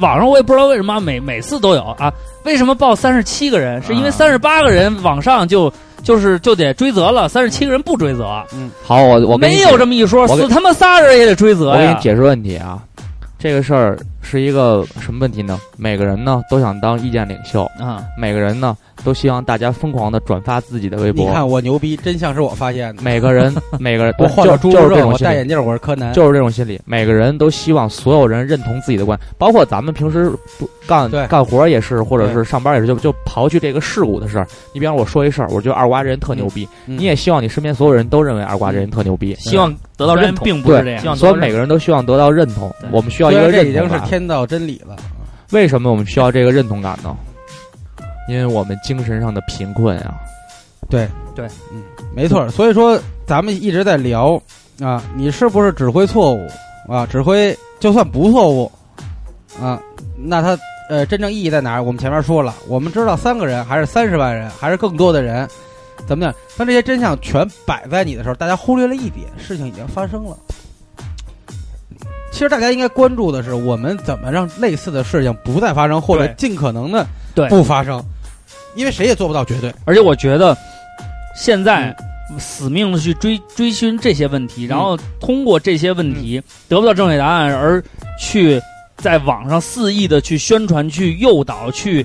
Speaker 4: 网上我也不知道为什么每每次都有啊，为什么报三十七个人？是因为
Speaker 5: 啊。
Speaker 4: 三十八个人往上就就是就得追责了，三十七个人不追责，嗯。
Speaker 3: 好，我我
Speaker 4: 没有这么一说，死他妈仨人也得追责
Speaker 3: 我给你。解释问题啊，这个事儿是一个什么问题呢？每个人呢都想当意见领袖，
Speaker 4: 啊，
Speaker 3: 每个人呢都希望大家疯狂的转发自己的微博。
Speaker 2: 你看我牛逼，真相是我发现的。
Speaker 3: 每个人，每个人，
Speaker 2: 我换
Speaker 3: 就
Speaker 2: 了猪肉肉，我
Speaker 3: 就是这种心理，
Speaker 2: 戴眼镜，我是柯南。
Speaker 3: 就是这种心理。每个人都希望所有人认同自己的观，包括咱们平时不干干活也是，或者是上班也是，就就刨去这个事故的事儿。你比方我说一事儿，我觉得二瓜这人特牛逼，
Speaker 2: 嗯
Speaker 3: 你也希望你身边所有人都认为二瓜这人特牛逼。
Speaker 5: 希望得到认同，
Speaker 4: 并不是这样
Speaker 5: 希望得
Speaker 3: 所以每个人都希望得到认同。我们需要一个认同感。
Speaker 2: 天道真理了。
Speaker 3: 为什么我们需要这个认同感呢？因为我们精神上的贫困啊。
Speaker 2: 对
Speaker 5: 对，
Speaker 2: 嗯，没错。所以说，咱们一直在聊啊，你是不是指挥错误啊？指挥就算不错误啊，那它呃真正意义在哪儿？我们前面说了，我们知道三个人还是三十万人还是更多的人，怎么样？当这些真相全摆在你的时候，大家忽略了一点，事情已经发生了。其实大家应该关注的是，我们怎么让类似的事情不再发生，或者尽可能的
Speaker 5: 对。
Speaker 2: 不发生，因为谁也做不到绝对。
Speaker 5: 而且我觉得现在死命的去追追寻这些问题，然后通过这些问题得不到正确答案，而去在网上肆意的去宣传、去诱导、去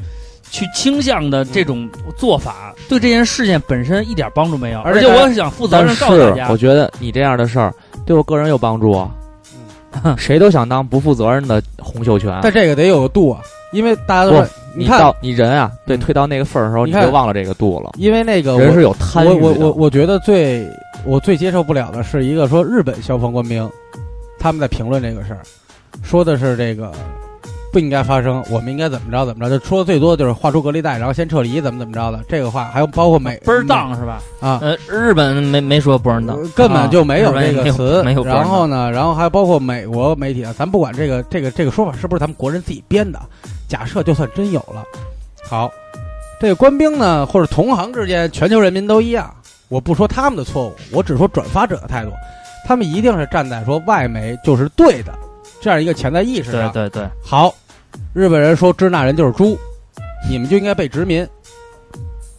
Speaker 5: 去倾向的这种做法，对这件事件本身一点帮助没有。而且
Speaker 2: 而且
Speaker 5: 我想负责任告诉大家。
Speaker 3: 我，觉得你这样的事儿对我个人有帮助啊。谁都想当不负责任的洪秀全，
Speaker 2: 但这个得有个度啊，因为大家都
Speaker 3: 不
Speaker 2: 说，看，
Speaker 3: 你到你人啊，被
Speaker 2: 嗯
Speaker 3: 推到那个份儿的时候，
Speaker 2: 你
Speaker 3: 就忘了这个度了。
Speaker 2: 因为那个我
Speaker 3: 人是有贪欲
Speaker 2: 我我我觉得最我最接受不了的是一个说日本消防官兵，他们在评论这个事儿，说的是这个不应该发生，我们应该怎么着怎么着，就说的最多就是画出隔离带，然后先撤离，怎么怎么着的这个话，还有包括美
Speaker 5: 倍儿当是吧？
Speaker 2: 啊。
Speaker 5: 呃，日本没没说不让当
Speaker 2: 呃，根本就没有这个词，
Speaker 5: 没有
Speaker 2: 然后呢，然后还包括美国媒体啊，咱不管这个这个这个说法是不是咱们国人自己编的，假设就算真有了，好，这个官兵呢或者同行之间，全球人民都一样，我不说他们的错误，我只说转发者的态度，他们一定是站在说外媒就是对的这样一个潜在意识上。
Speaker 5: 对对对，
Speaker 2: 好，日本人说支那人就是猪，你们就应该被殖民。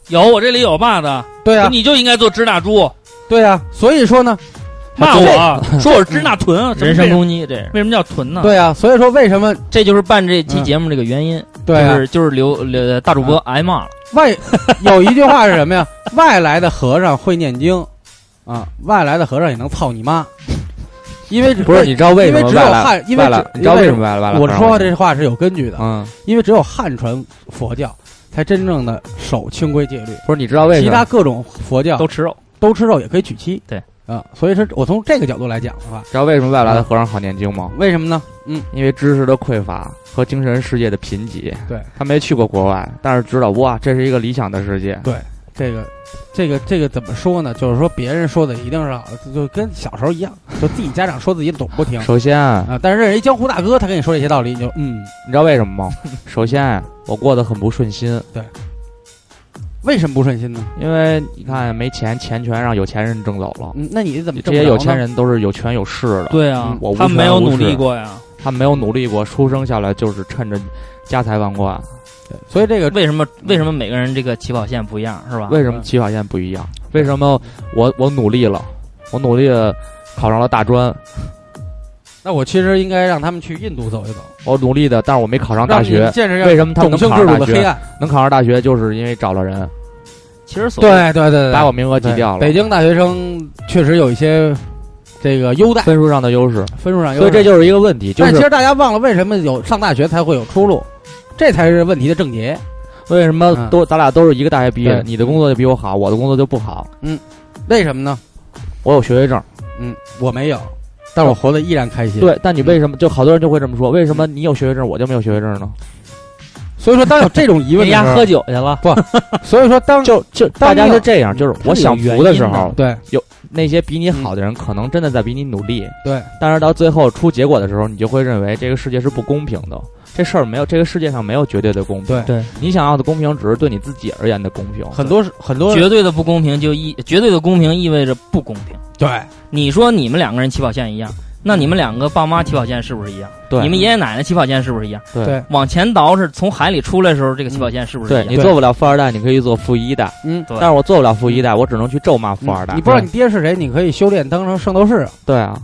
Speaker 5: 有我这里有骂的，
Speaker 2: 对啊，
Speaker 5: 你就应该做支那猪，
Speaker 2: 对啊，所以说呢，
Speaker 5: 骂我说我是支那豚，
Speaker 2: 人
Speaker 5: 身
Speaker 2: 身
Speaker 5: 攻击，这为什么叫豚呢？
Speaker 2: 对啊，所以说为什么
Speaker 5: 这就是办这期节目这个原因，
Speaker 2: 对啊？
Speaker 5: 就是就是刘刘大主播挨骂了，
Speaker 2: 外有一句话是什么呀？外来的和尚会念经，啊，外来的和尚也能操你妈，因为
Speaker 3: 不是，你知道为什么
Speaker 2: 因为只有
Speaker 3: 外来
Speaker 2: 汉因为
Speaker 3: 外来
Speaker 2: 只
Speaker 3: 你知道为什么外来外来？
Speaker 2: 我说这话是有根据的，
Speaker 3: 嗯，
Speaker 2: 因为只有汉传佛教才真正的守清规戒律，
Speaker 3: 不是，你知道为什么？
Speaker 2: 其他各种佛教
Speaker 5: 都吃肉。
Speaker 2: 都吃肉也可以娶妻，
Speaker 5: 对
Speaker 2: 啊，所以说我从这个角度来讲的话，
Speaker 3: 知道为什么外来的和尚好念经吗？
Speaker 2: 为什么呢？嗯，
Speaker 3: 因为知识的匮乏和精神世界的贫瘠。
Speaker 2: 对
Speaker 3: 他没去过国外，但是知道哇，这是一个理想的世界。
Speaker 2: 这个。这个这个怎么说呢？就是说别人说的一定是好的，就跟小时候一样，就自己家长说自己懂不听
Speaker 3: 首先，
Speaker 2: 啊。但是认识一江湖大哥，他跟你说这些道理，你就嗯，
Speaker 3: 你知道为什么吗？首先，我过得很不顺心，对
Speaker 2: 为什么不顺心呢？
Speaker 3: 因为你看没钱，钱全让有钱人挣走了。
Speaker 2: 嗯，那你怎么
Speaker 3: 这些有钱人都是有权有势的，
Speaker 5: 对啊
Speaker 3: 嗯我无
Speaker 5: 他们没有努力过呀。
Speaker 3: 他们没有努力过，出生下来就是趁着家财万贯。
Speaker 2: 所以这个
Speaker 5: 为什么为什么每个人这个起跑线不一样是吧？
Speaker 3: 为什么起跑线不一样？为什么我我努力了，我努力了，考上了大专，
Speaker 2: 那我其实应该让他们去印度走一走，
Speaker 3: 我努力的，但是我没考上大学。
Speaker 2: 见识
Speaker 3: 为什么他们能考上大学？能考上大学，就是因为找了人
Speaker 5: 其实所
Speaker 2: 对对对对，
Speaker 3: 把我名额挤掉了，
Speaker 2: 北京大学生确实有一些这个优待，
Speaker 3: 分数上的优势，
Speaker 2: 分数上优势。
Speaker 3: 所以这就是一个问题，就是
Speaker 2: 但其实大家忘了，为什么有上大学才会有出路？这才是问题的症结。
Speaker 3: 为什么
Speaker 2: 嗯。
Speaker 3: 都咱俩都是一个大学毕业你的工作就比我好，我的工作就不好，嗯。
Speaker 2: 为什么呢？
Speaker 3: 我有学位证，
Speaker 2: 嗯，我没有，但我活得依然开心。，
Speaker 3: 对，但你为什么就好多人就会这么说？为什么你有学位证，我就没有学位证呢？
Speaker 2: 所以说当有这种疑问的 时候
Speaker 5: 人家喝，酒去了，不
Speaker 2: 所以说当
Speaker 3: 就就大家是这样，就是我享福的时候，
Speaker 2: 对。
Speaker 3: 有那些比你好的人可能真的在比你努力，
Speaker 2: 对，
Speaker 3: 但是到最后出结果的时候，你就会认为这个世界是不公平的。这事儿没有，这个世界上没有绝对的公平。
Speaker 2: 对
Speaker 5: 对，
Speaker 3: 你想要的公平，只是对你自己而言的公平。
Speaker 2: 很多是很多
Speaker 5: 绝对的不公平就意绝对的公平意味着不公平。
Speaker 2: 对
Speaker 5: 你说你们两个人起跑线一样，那你们两个爸妈起跑线是不是一样？
Speaker 3: 对
Speaker 5: 你们爷爷奶奶起跑线是不是一样？
Speaker 3: 对
Speaker 2: 对
Speaker 5: 往前倒是从海里出来的时候，这个起跑线是不是一样？
Speaker 2: 对
Speaker 3: 对你做不了富二代，你可以做富一代。
Speaker 2: 嗯。
Speaker 5: 对
Speaker 3: 但是我做不了富一代，我只能去咒骂富二代。
Speaker 2: 你不知道你爹是谁，你可以修炼当成圣斗士。
Speaker 3: 对啊，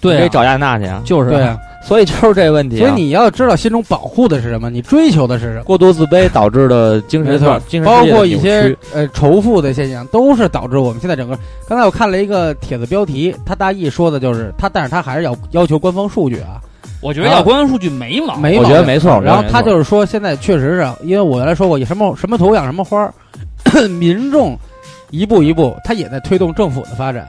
Speaker 4: 对啊，
Speaker 3: 可以找亚娜去啊。
Speaker 4: 就是
Speaker 2: 对啊，
Speaker 3: 所以就是这问题啊。
Speaker 2: 所以你要知道心中保护的是什么，你追求的是什么。
Speaker 3: 过度自卑导致的精神
Speaker 2: 没错，
Speaker 3: 精神
Speaker 2: 包括一些呃仇富的现象，都是导致我们现在整个。刚才我看了一个帖子标题，他大意说的就是他，但是他还是要要求官方数据啊，
Speaker 4: 我觉得要官方数据没毛病，
Speaker 2: 没毛病
Speaker 3: 我觉得没错。
Speaker 2: 然后他就是说，现在确实是因为我原来说过，以什么什么土养什么花儿，民众一步一步，他也在推动政府的发展。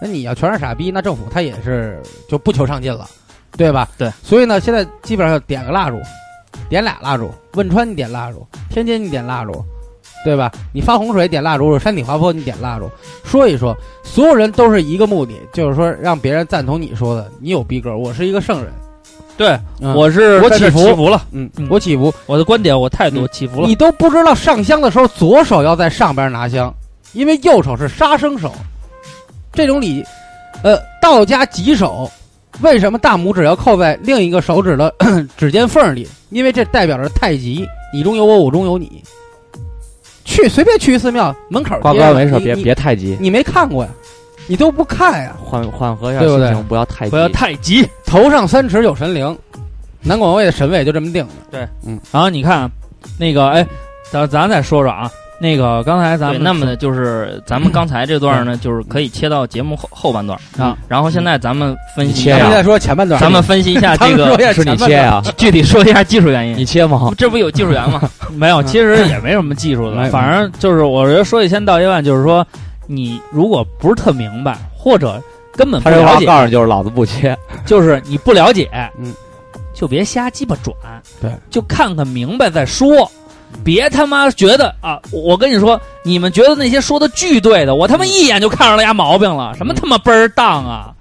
Speaker 2: 那你要全是傻逼，那政府他也是就不求上进了，对吧？
Speaker 4: 对。
Speaker 2: 所以呢，现在基本上点个蜡烛，点俩蜡烛，汶川你点蜡烛，天津你点蜡烛，对吧？你发洪水点蜡烛，山体滑坡你点蜡烛，说一说，所有人都是一个目的，就是说让别人赞同你说的，你有逼格，我是一个圣人。
Speaker 4: 对，
Speaker 2: 嗯
Speaker 4: 我是
Speaker 2: 我起伏
Speaker 4: 起伏了，
Speaker 2: 嗯
Speaker 4: 嗯，
Speaker 2: 我起伏，
Speaker 4: 我的观点，我态度起伏了。
Speaker 2: 你都不知道上香的时候左手要在上边拿香，因为右手是杀生手。这种礼，呃，道家吉手，为什么大拇指要扣在另一个手指的 指尖缝里？因为这代表着太极，你中有我，我中有你。去随便去一寺庙门口
Speaker 3: 瓜
Speaker 2: 贴着
Speaker 3: 哥没事，别别太极，
Speaker 2: 你没看过呀，你都不看呀。
Speaker 3: 缓缓和一下
Speaker 2: 对不对
Speaker 3: 心情，不要太急。
Speaker 4: 不要太急。
Speaker 2: 头上三尺有神灵，南广卫的神位就这么定的。
Speaker 4: 然后你看，那个，哎，咱咱再说说啊，那个刚才咱，们
Speaker 1: 那么的，就是咱们刚才这段呢，就是可以切到节目后后半段
Speaker 4: 啊。
Speaker 1: 然后现在咱们分析一下，
Speaker 2: 咱们再说前半段，
Speaker 1: 咱们分析一下这个，
Speaker 3: 是你切啊？
Speaker 1: 具体说一下技术原因。
Speaker 3: 你切吗？
Speaker 1: 这不有技术员吗？
Speaker 4: 没有，其实也没什么技术的，反正就是我觉得说一千道一万，就是说你如果不是特明白，或者根本不
Speaker 3: 他这话
Speaker 4: 了解，
Speaker 3: 告诉你就是老子不切。
Speaker 4: 就是你不了解，
Speaker 2: 嗯，
Speaker 4: 就别瞎鸡巴转，
Speaker 2: 对，
Speaker 4: 就看看明白再说。别他妈觉得啊！我跟你说，你们觉得那些说的巨对的，我他妈一眼就看出来丫毛病了。什么他妈倍儿当啊！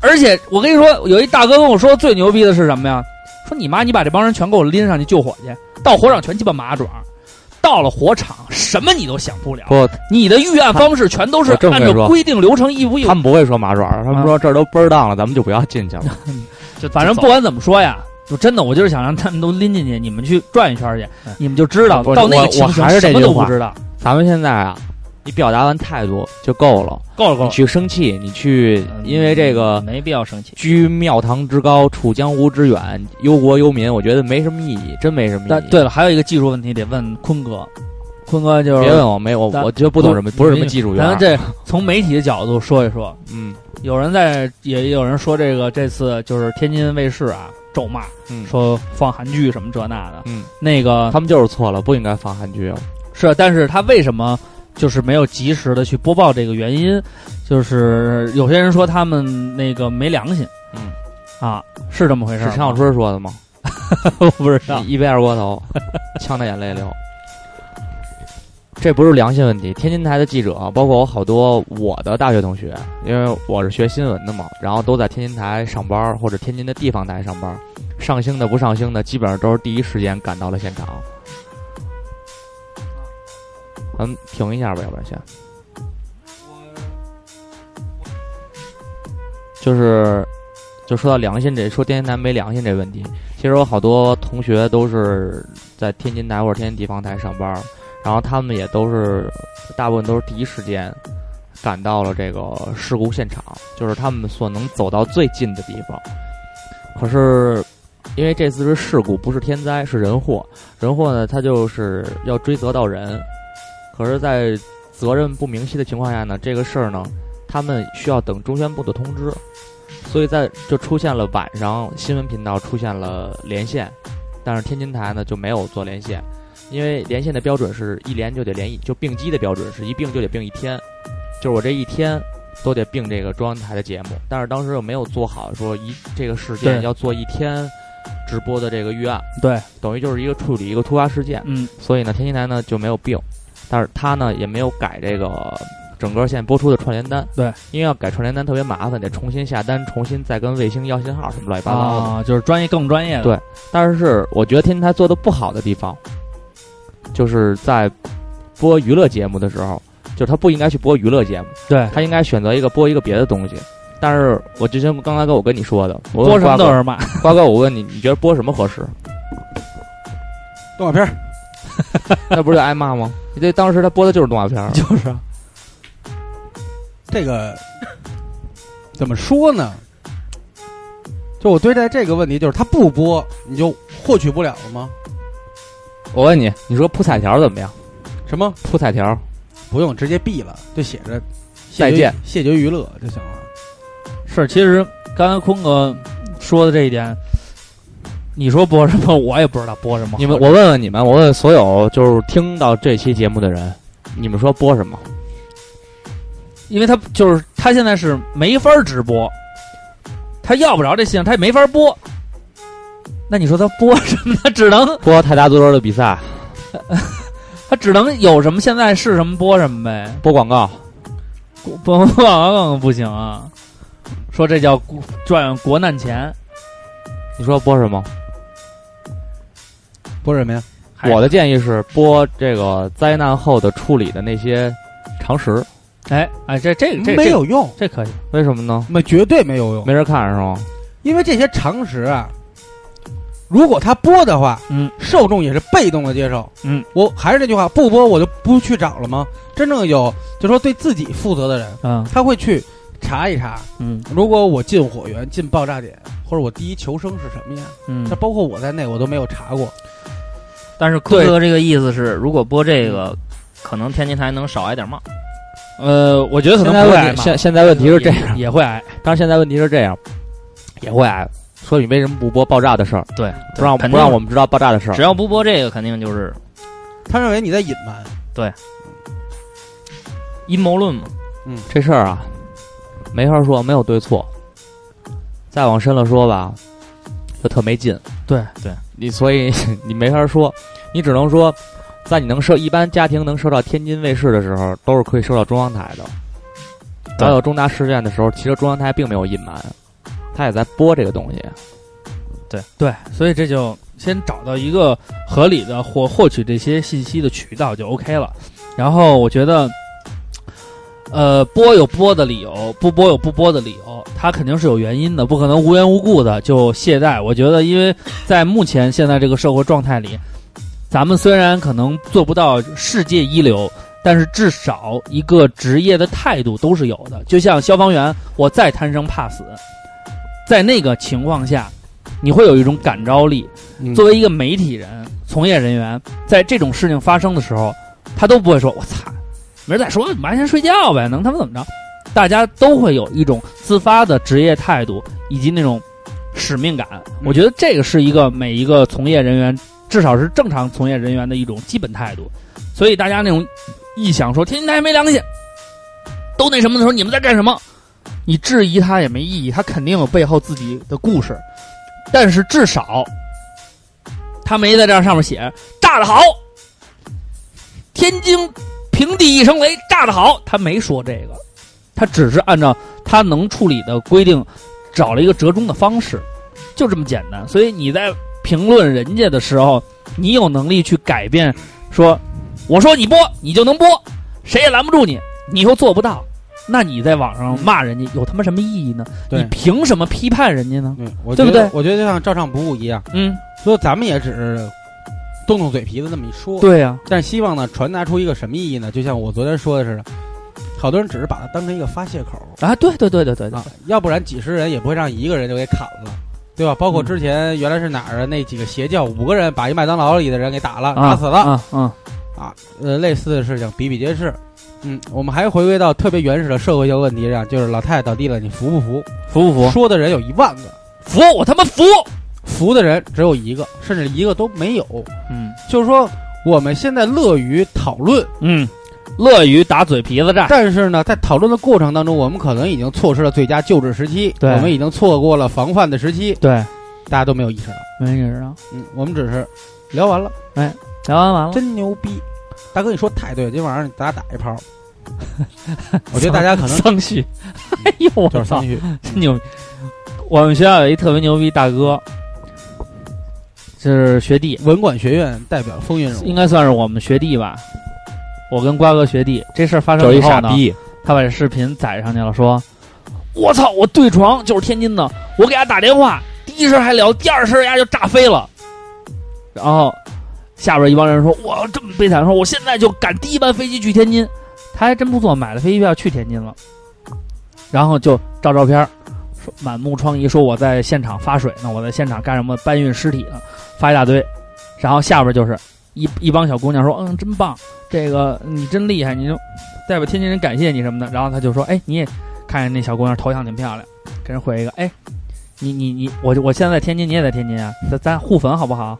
Speaker 4: 而且我跟你说，有一大哥跟我说最牛逼的是什么呀？说你妈，你把这帮人全给我拎上去救火去，到火场全鸡巴麻爪。到了火场，什么你都想不了。
Speaker 3: 不，
Speaker 4: 你的预案方式全都是按照规定流程一步一步
Speaker 3: 他们不会说麻爪，他们说这儿都倍儿当了，咱们就不要进去了。
Speaker 1: 就
Speaker 4: 反正不管怎么说呀，就真的，我就是想让他们都拎进去，你们去转一圈去，你们就知道到那个
Speaker 3: 我
Speaker 4: 情形
Speaker 3: 我还是这
Speaker 4: 什么都不知道。
Speaker 3: 咱们现在啊，你表达完态度就够了。
Speaker 4: 够了够了，
Speaker 3: 你去生气，你去因为这个
Speaker 1: 没必要生气。
Speaker 3: 居庙堂之高，处江湖之远，忧国忧民，我觉得没什么意义，真没什么意义。
Speaker 4: 但对了，还有一个技术问题得问坤哥，坤哥就是
Speaker 3: 别问我，没我
Speaker 4: 咱
Speaker 3: 我就不懂什么，不是什么技术员
Speaker 4: 咱。这从媒体的角度说一说，
Speaker 3: 嗯
Speaker 4: 有人在也有人说这个这次就是天津卫视啊咒骂，
Speaker 3: 嗯
Speaker 4: 说放韩剧什么这那的，
Speaker 3: 嗯，
Speaker 4: 那个
Speaker 3: 他们就是错了，不应该放韩剧。啊
Speaker 4: 是，但是他为什么就是没有及时的去播报这个原因？就是有些人说他们那个没良心，
Speaker 3: 嗯，
Speaker 4: 啊，是这么回事？
Speaker 3: 是陈小春说的吗？
Speaker 4: 我不知道，
Speaker 3: 一杯二锅头，呛得眼泪流。这不是良心问题。天津台的记者，包括我好多我的大学同学，因为我是学新闻的嘛，然后都在天津台上班或者天津的地方台上班，上星的不上星的，基本上都是第一时间赶到了现场。咱停一下吧，要不然先。就是，就说到良心这，说天津台没良心这问题，其实我好多同学都是在天津台或者天津地方台上班，然后他们也都是大部分都是第一时间赶到了这个事故现场，就是他们所能走到最近的地方。可是因为这次是事故，不是天灾，是人祸。人祸呢，他就是要追责到人。可是，在责任不明晰的情况下呢，这个事儿呢，他们需要等中宣部的通知。所以在就出现了晚上新闻频道出现了连线，但是天津台呢就没有做连线，因为连线的标准是一连就得连一，就并机的标准是一并就得并一天，就是我这一天都得并这个中央台的节目，但是当时又没有做好说一这个事件要做一天直播的这个预案，
Speaker 4: 对，
Speaker 3: 等于就是一个处理一个突发事件，
Speaker 4: 嗯，
Speaker 3: 所以呢天津台呢就没有并，但是他呢也没有改这个整个现在播出的串联单，
Speaker 4: 对，
Speaker 3: 因为要改串联单特别麻烦，得重新下单，重新再跟卫星要信号什么乱七八糟的。
Speaker 4: 啊，就是专业更专业的，
Speaker 3: 对但是我觉得天津台做的不好的地方，就是在播娱乐节目的时候，就是他不应该去播娱乐节目，
Speaker 4: 对，
Speaker 3: 他应该选择一个播一个别的东西。但是我就像刚才跟我跟你说的，我问
Speaker 4: 播什么都是骂，
Speaker 3: 瓜哥，我问你，你觉得播什么合适？
Speaker 2: 动画片儿
Speaker 3: 那不是就挨骂吗？你这当时他播的就是动画片儿，
Speaker 4: 就是
Speaker 2: 这个怎么说呢？就我对待这个问题，就是他不播，你就获取不了了吗？
Speaker 3: 我问你，你说铺彩条怎么样？
Speaker 2: 什么
Speaker 3: 铺彩条，
Speaker 2: 不用直接毙了，就写着谢绝
Speaker 3: 再见
Speaker 2: 谢绝娱乐就行了。
Speaker 4: 是，其实刚才坤哥说的这一点，你说播什么，我也不知道播什么。
Speaker 3: 你们，我问问你们，我问所有就是听到这期节目的人，你们说播什么？
Speaker 4: 因为他就是他现在是没法直播，他要不着这信，他也没法播。那你说他播什么？他只能
Speaker 3: 播泰达足球的比赛，
Speaker 4: 他只能有什么现在是什么播什么呗。
Speaker 3: 播广告，
Speaker 4: 播播广告不行啊，说这叫赚国难钱。
Speaker 3: 你说播什么？
Speaker 2: 播什么呀？
Speaker 3: 我的建议是播这个灾难后的处理的那些常识，
Speaker 4: 哎哎，这这这
Speaker 2: 没有用，
Speaker 4: 这可以。
Speaker 3: 为什么呢？
Speaker 2: 没绝对没有用，
Speaker 3: 没人看是吗？
Speaker 2: 因为这些常识啊，如果他播的话，
Speaker 4: 嗯，
Speaker 2: 受众也是被动的接受，
Speaker 4: 嗯，
Speaker 2: 我还是那句话，不播我就不去找了吗？真正有就说对自己负责的人，
Speaker 4: 嗯
Speaker 2: 他会去查一查，
Speaker 4: 嗯
Speaker 2: 如果我进火源、进爆炸点，或者我第一求生是什么呀？
Speaker 4: 嗯
Speaker 2: 那包括我在内，我都没有查过。
Speaker 1: 但是坤哥这个意思是，如果播这个，可能天津台能少挨点骂。
Speaker 4: 呃，我觉得可能不会挨骂
Speaker 3: 在现现在问题是这样，
Speaker 4: 也也会挨。
Speaker 3: 但是现在问题是这样，也会挨说你为什么不播爆炸的事儿，
Speaker 1: 对，
Speaker 3: 不让不让我们知道爆炸的事儿
Speaker 1: 只。要不播这个，肯定就是
Speaker 2: 他认为你在隐瞒，对
Speaker 1: 阴谋论嘛。
Speaker 3: 嗯这事儿啊，没法说，没有对错。再往深了说吧，就特没劲。
Speaker 4: 对
Speaker 1: 对，
Speaker 3: 你所以 你没法说，你只能说，在你能收一般家庭能收到天津卫视的时候，都是可以收到中央台的。
Speaker 1: 对
Speaker 3: 当有重大事件的时候，其实中央台并没有隐瞒，他也在播这个东西。
Speaker 4: 对对，所以这就先找到一个合理的获获取这些信息的渠道就 OK 了。然后我觉得，呃，播有播的理由，不播有不播的理由，它肯定是有原因的，不可能无缘无故的就懈怠。我觉得，因为在目前现在这个社会状态里，咱们虽然可能做不到世界一流。但是至少一个职业的态度都是有的，就像消防员，我再贪生怕死，在那个情况下，你会有一种感召力。
Speaker 2: 嗯
Speaker 4: 作为一个媒体人、从业人员，在这种事情发生的时候，他都不会说“我操，明儿再说，晚先睡觉呗，能他妈怎么着？”大家都会有一种自发的职业态度以及那种使命感。我觉得这个是一个每一个从业人员，至少是正常从业人员的一种基本态度。所以大家那种一想说天津台没良心，都那什么的时候，你们在干什么？你质疑他也没意义，他肯定有背后自己的故事。但是至少他没在这上面写炸得好，天津平地一声雷，炸得好，他没说这个，他只是按照他能处理的规定，找了一个折中的方式，就这么简单。所以你在评论人家的时候，你有能力去改变，说我说你播你就能播，谁也拦不住你，你又做不到。那你在网上骂人家有他妈什么意义呢？你凭什么批判人家呢？
Speaker 2: 对，我
Speaker 4: 对不对
Speaker 2: 我觉得就像照唱不误一样，
Speaker 4: 嗯，
Speaker 2: 所以咱们也只是动动嘴皮子那么一说，
Speaker 4: 对呀、
Speaker 2: 但是希望呢传达出一个什么意义呢？就像我昨天说的似的，好多人只是把它当成一个发泄口
Speaker 4: 啊，对对对对对对
Speaker 2: 啊，要不然几十人也不会让一个人就给砍了。对吧？包括
Speaker 4: 嗯
Speaker 2: 之前原来是哪儿的那几个邪教，五个人把一麦当劳里的人给打了，
Speaker 4: 啊，
Speaker 2: 打死了
Speaker 4: 啊啊，
Speaker 2: 啊！呃，类似的事情比比皆是。嗯，我们还回归到特别原始的社会性问题上，就是老太太倒地了，你服不服？
Speaker 4: 服不服？
Speaker 2: 说的人有一万个，
Speaker 4: 服，我他妈服！
Speaker 2: 服的人只有一个，甚至一个都没有。
Speaker 4: 嗯
Speaker 2: 就是说，我们现在乐于讨论，
Speaker 4: 嗯，乐于打嘴皮子战。
Speaker 2: 但是呢，在讨论的过程当中，我们可能已经错失了最佳救治时期，
Speaker 4: 对
Speaker 2: 我们已经错过了防范的时期，
Speaker 4: 对，
Speaker 2: 大家都没有意识到。
Speaker 4: 没意识到。
Speaker 2: 嗯，我们只是聊完了，哎
Speaker 4: 聊完完了，
Speaker 2: 真牛逼！大哥，你说太对了，今晚上咱俩打一炮。我觉得大家可能
Speaker 4: 丧序。哎呦，我操
Speaker 2: 就是桑旭，
Speaker 4: 真牛！我们学校有一特别牛逼大哥，是学弟，
Speaker 2: 文管学院代表风云人物
Speaker 4: 应。该算是我们学弟吧。我跟瓜哥学弟这事儿发生以后呢，他把这视频载上去了，说：“我操，我对床就是天津的，我给他打电话，第一声还聊，第二声呀就炸飞了。”然后下边一帮人说：“哇，这么悲惨！说我现在就赶第一班飞机去天津。”他还真不错，买了飞机票去天津了。然后就照照片，说满目疮痍，说我在现场发水呢，我在现场干什么搬运尸体呢，发一大堆，然后下边就是一一帮小姑娘说，嗯，真棒，这个你真厉害，你就代表天津人感谢你什么的，然后他就说，哎，你也看见那小姑娘头像挺漂亮，给人回一个，哎，你你你，我我现在在天津，你也在天津啊，咱咱互粉好不好？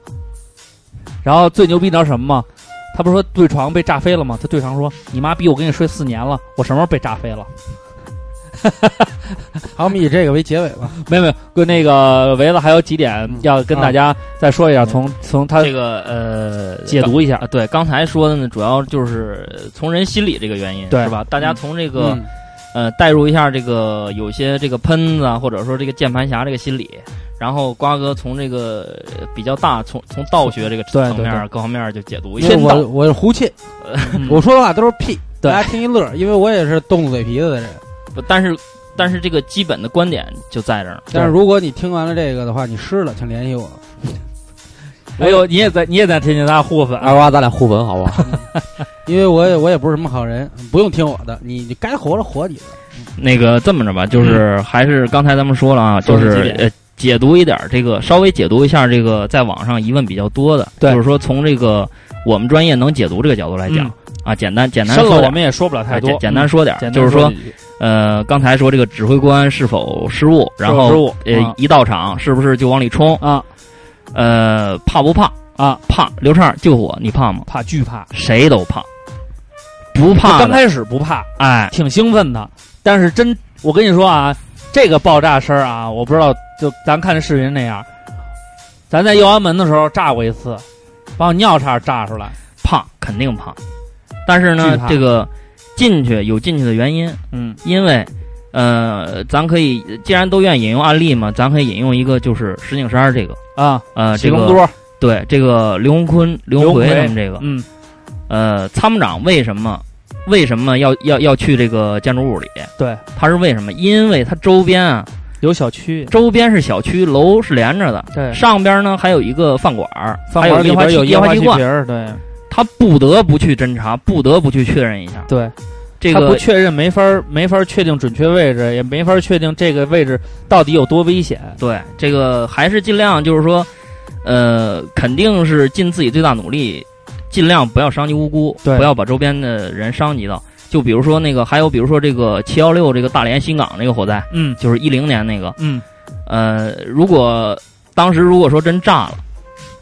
Speaker 4: 然后最牛逼你知道什么吗？他不是说对床被炸飞了吗？他对床说：“你妈逼我跟你睡四年了，我什么时候被炸飞了
Speaker 2: 好，我们以这个为结尾吧。？”
Speaker 4: 没有没有，跟那个维子还有几点
Speaker 2: 嗯
Speaker 4: 要跟大家再说一下，从从他
Speaker 1: 这个呃
Speaker 4: 解读一下
Speaker 1: 啊，对，刚才说的呢，主要就是从人心理这个原因，
Speaker 4: 对
Speaker 1: 是吧？大家从这个、
Speaker 2: 嗯
Speaker 1: 呃带入一下这个有些这个喷子啊，或者说这个键盘侠这个心理，然后瓜哥从这个呃比较大，从从道学这个层面
Speaker 4: 对对
Speaker 1: 各方面就解读一下。
Speaker 2: 我我是胡沁，
Speaker 4: 嗯
Speaker 2: 我说的话都是屁，大家听一乐，因为我也是动嘴皮子的人。
Speaker 1: 不但是但是这个基本的观点就在这儿。
Speaker 2: 但是如果你听完了这个的话，你湿了，请联系我。
Speaker 4: 哎呦，你也在你也在天津，咱俩互粉
Speaker 3: 二娃，咱俩互粉好不好？
Speaker 2: 因为我也我也不是什么好人，不用听我的，你你该活着活你的。
Speaker 1: 那个这么着吧，就是还是刚才咱们说了啊，就是呃解读一点儿这个，稍微解读一下这个在网上疑问比较多的，就是说从这个我们专业能解读这个角度来讲、
Speaker 4: 嗯
Speaker 1: 啊，简单简单说。
Speaker 4: 我们也说不了太多，
Speaker 1: 简简单说点就是说呃，刚才说这个指挥官是否失误，然后
Speaker 4: 失误
Speaker 1: 呃
Speaker 4: 啊，
Speaker 1: 一到场是不是就往里冲？
Speaker 4: 啊
Speaker 1: 呃，怕不怕？
Speaker 4: 啊，
Speaker 1: 怕。刘畅救火，你怕吗？
Speaker 4: 怕惧怕，
Speaker 1: 谁都怕，不怕，
Speaker 4: 刚开始不怕，
Speaker 1: 哎，
Speaker 4: 挺兴奋的，但是真，我跟你说啊，这个爆炸声儿啊，我不知道，就咱看这视频那样，咱在右安门的时候炸过一次，把我尿差点炸出来。
Speaker 1: 怕，肯定怕。但是呢，这个进去有进去的原因，
Speaker 4: 嗯
Speaker 1: 因为呃，咱可以既然都愿意引用案例嘛，咱可以引用一个就是石景山这个。
Speaker 4: 啊，
Speaker 1: 呃，这个对这个刘洪坤、刘洪奎他们这个。
Speaker 4: 嗯。
Speaker 1: 呃，参谋长为什么为什么要要要去这个建筑物里？
Speaker 4: 对，
Speaker 1: 他是为什么？因为他周边啊，
Speaker 4: 有小区，
Speaker 1: 周边是小区，楼是连着的，
Speaker 4: 对，
Speaker 1: 上边呢还有一个饭馆儿，
Speaker 4: 饭
Speaker 1: 还有
Speaker 4: 里边有
Speaker 1: 气烟花气
Speaker 4: 瓶，儿，对。
Speaker 1: 他不得不去侦查，不得不去确认一下。
Speaker 4: 对，
Speaker 1: 这个
Speaker 4: 确认，没法儿没法儿确定准确位置，也没法儿确定这个位置到底有多危险。
Speaker 1: 对这个还是尽量就是说，呃，肯定是尽自己最大努力，尽量不要伤及无辜，不要把周边的人伤及到。就比如说那个，还有比如说这个七幺六这个大连新港那个火灾，
Speaker 4: 嗯
Speaker 1: 就是一零年那个，
Speaker 4: 嗯，
Speaker 1: 呃，如果当时如果说真炸了，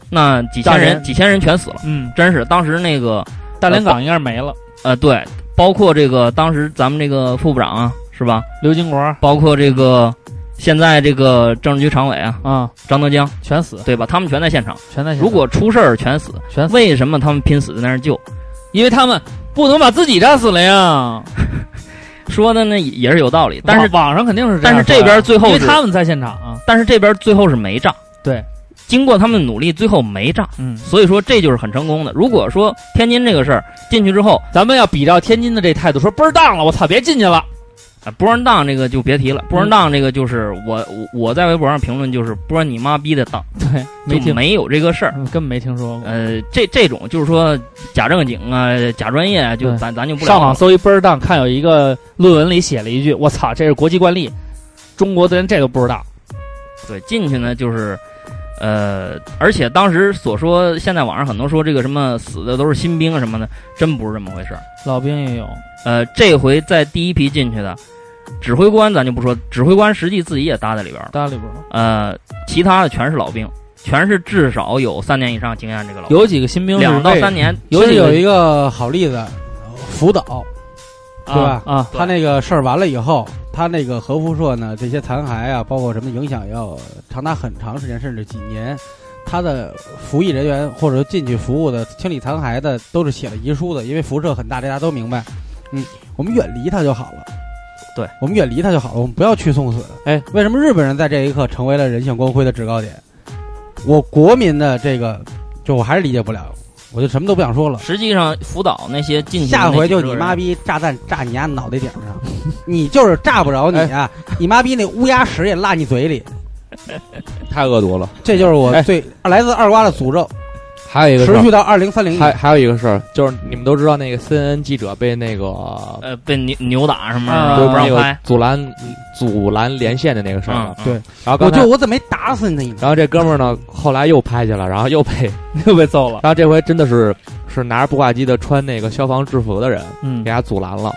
Speaker 1: 那几千人几千人全死了，
Speaker 4: 嗯，
Speaker 1: 真是当时那个
Speaker 4: 大连港应该是没了。
Speaker 1: 呃对，包括这个当时咱们这个副部长啊，是吧？
Speaker 4: 刘金国
Speaker 1: 包括这个现在这个政治局常委啊
Speaker 4: 啊，
Speaker 1: 张德江，
Speaker 4: 全死，
Speaker 1: 对吧？他们全在现场。
Speaker 4: 全在现场
Speaker 1: 如果出事儿全死，
Speaker 4: 全死，
Speaker 1: 为什么他们拼死在那儿救？
Speaker 4: 因为他们不能把自己炸死了呀。
Speaker 1: 说的呢也是有道理，但是
Speaker 4: 网网上肯定是这样
Speaker 1: 但是这边最后
Speaker 4: 因为他们在现场啊。
Speaker 1: 但是这边最后是没炸。
Speaker 4: 对，
Speaker 1: 经过他们努力，最后没炸。
Speaker 4: 嗯，
Speaker 1: 所以说这就是很成功的。如果说天津这个事儿进去之后，
Speaker 4: 咱们要比照天津的这态度，说倍儿当了，我操，别进去了。
Speaker 1: 啊，不让当这个就别提了。不让当这个就是我我我在微博上评论就是不让你妈逼的当，
Speaker 4: 对，没听，
Speaker 1: 就没有这个事儿。
Speaker 4: 嗯根本没听说过。
Speaker 1: 呃，这这种就是说假正经啊、假专业啊，就咱咱就不聊
Speaker 4: 上网。搜一倍儿当，看有一个论文里写了一句：“我操，这是国际惯例，中国的人这都不知道。
Speaker 1: 对，进去呢就是，呃，而且当时所说，现在网上很多说这个什么死的都是新兵啊什么的，真不是这么回事儿。”
Speaker 4: 老兵也有，
Speaker 1: 呃，这回在第一批进去的指挥官，咱就不说，指挥官实际自己也搭在里边儿。
Speaker 4: 搭里边儿
Speaker 1: 呃，其他的全是老兵，全是至少有三年以上经验这个老兵，
Speaker 4: 有几个新兵
Speaker 1: 两到三年。
Speaker 2: 尤其
Speaker 4: 有几个
Speaker 2: 有一个好例子，福岛，对吧
Speaker 4: 啊啊，
Speaker 2: 他那个事儿完了以后，他那个核辐射呢，这些残骸啊，包括什么影响要长达很长时间，甚至几年。他的服役人员或者进去服务的清理残骸的，都是写了遗书的，因为辐射很大，这大家都明白。嗯，我们远离它就好了。
Speaker 1: 对，
Speaker 2: 我们远离它就好了，我们不要去送死。
Speaker 4: 哎，
Speaker 2: 为什么日本人在这一刻成为了人性光辉的制高点？我国民的这个，就我还是理解不了，我就什么都不想说了。
Speaker 1: 实际上，福岛那些进去
Speaker 2: 下回就你妈逼炸弹炸你丫脑袋顶上，你就是炸不着你啊！你妈逼那乌鸦屎也落你嘴里，
Speaker 3: 太恶毒了。
Speaker 2: 这就是我
Speaker 4: 哎
Speaker 2: 最来自二瓜的诅咒。
Speaker 3: 还有一个
Speaker 2: 持续到二零三零年。
Speaker 3: 还还有一个事儿，就是你们都知道那个 CNN 记者被那个
Speaker 1: 呃，被扭扭打什么不让拍。
Speaker 3: 阻拦阻拦连线的那个事儿
Speaker 2: 对
Speaker 3: 然后
Speaker 2: 我就我怎么没打死你呢？
Speaker 3: 然后这哥们儿呢，后来又拍去了，然后又被，
Speaker 5: 又被揍了。
Speaker 3: 然后这回真的是是拿着步话机的穿那个消防制服的人
Speaker 5: 嗯
Speaker 3: 给，他阻拦了，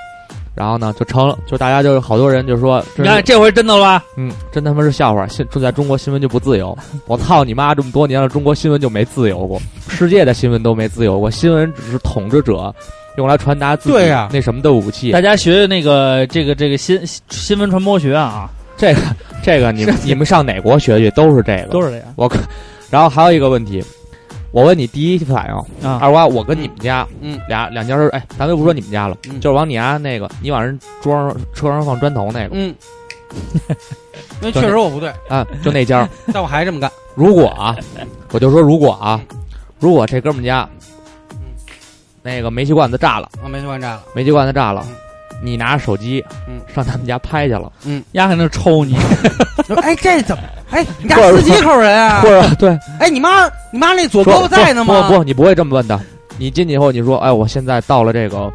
Speaker 3: 然后呢就成了，就大家就是好多人就说，
Speaker 5: 你看这回真的了吧？
Speaker 3: 嗯，真他妈是笑话，现住在中国新闻就不自由，我操你妈！这么多年了，中国新闻就没自由过，世界的新闻都没自由过，新闻只是统治者用来传达自己那什么的武器。
Speaker 5: 大家学那个这个这个新新闻传播学啊，
Speaker 3: 这个这个你们 你们上哪国学去都是这个，
Speaker 5: 都是这样
Speaker 3: 我看，然后还有一个问题，我问你第一反应，
Speaker 5: 啊。
Speaker 3: 二瓜，我跟你们家，
Speaker 2: 嗯
Speaker 3: 俩两家人，哎，咱就不说你们家了，
Speaker 2: 嗯
Speaker 3: 就是往你家那个，你往人桌上车上放砖头那个
Speaker 2: 嗯，因为确实我不对，
Speaker 3: 啊，就那家。
Speaker 2: 但我还这么干。
Speaker 3: 如果啊，我就说如果啊，如果这哥们家，那个煤气罐子炸了，
Speaker 2: 我没去关炸了。
Speaker 3: 煤气罐子炸了
Speaker 2: 嗯，
Speaker 3: 你拿着手机，
Speaker 2: 嗯
Speaker 3: 上他们家拍去了，嗯
Speaker 5: 丫还能抽你，
Speaker 2: 哎，这怎么？哎，你家
Speaker 3: 或者
Speaker 2: 十几口人啊
Speaker 3: 或？者对，
Speaker 2: 哎，你妈，你妈那左胳膊在呢吗？
Speaker 3: 不不，你不会这么问的。你进去以后，你说，哎，我现在到了这个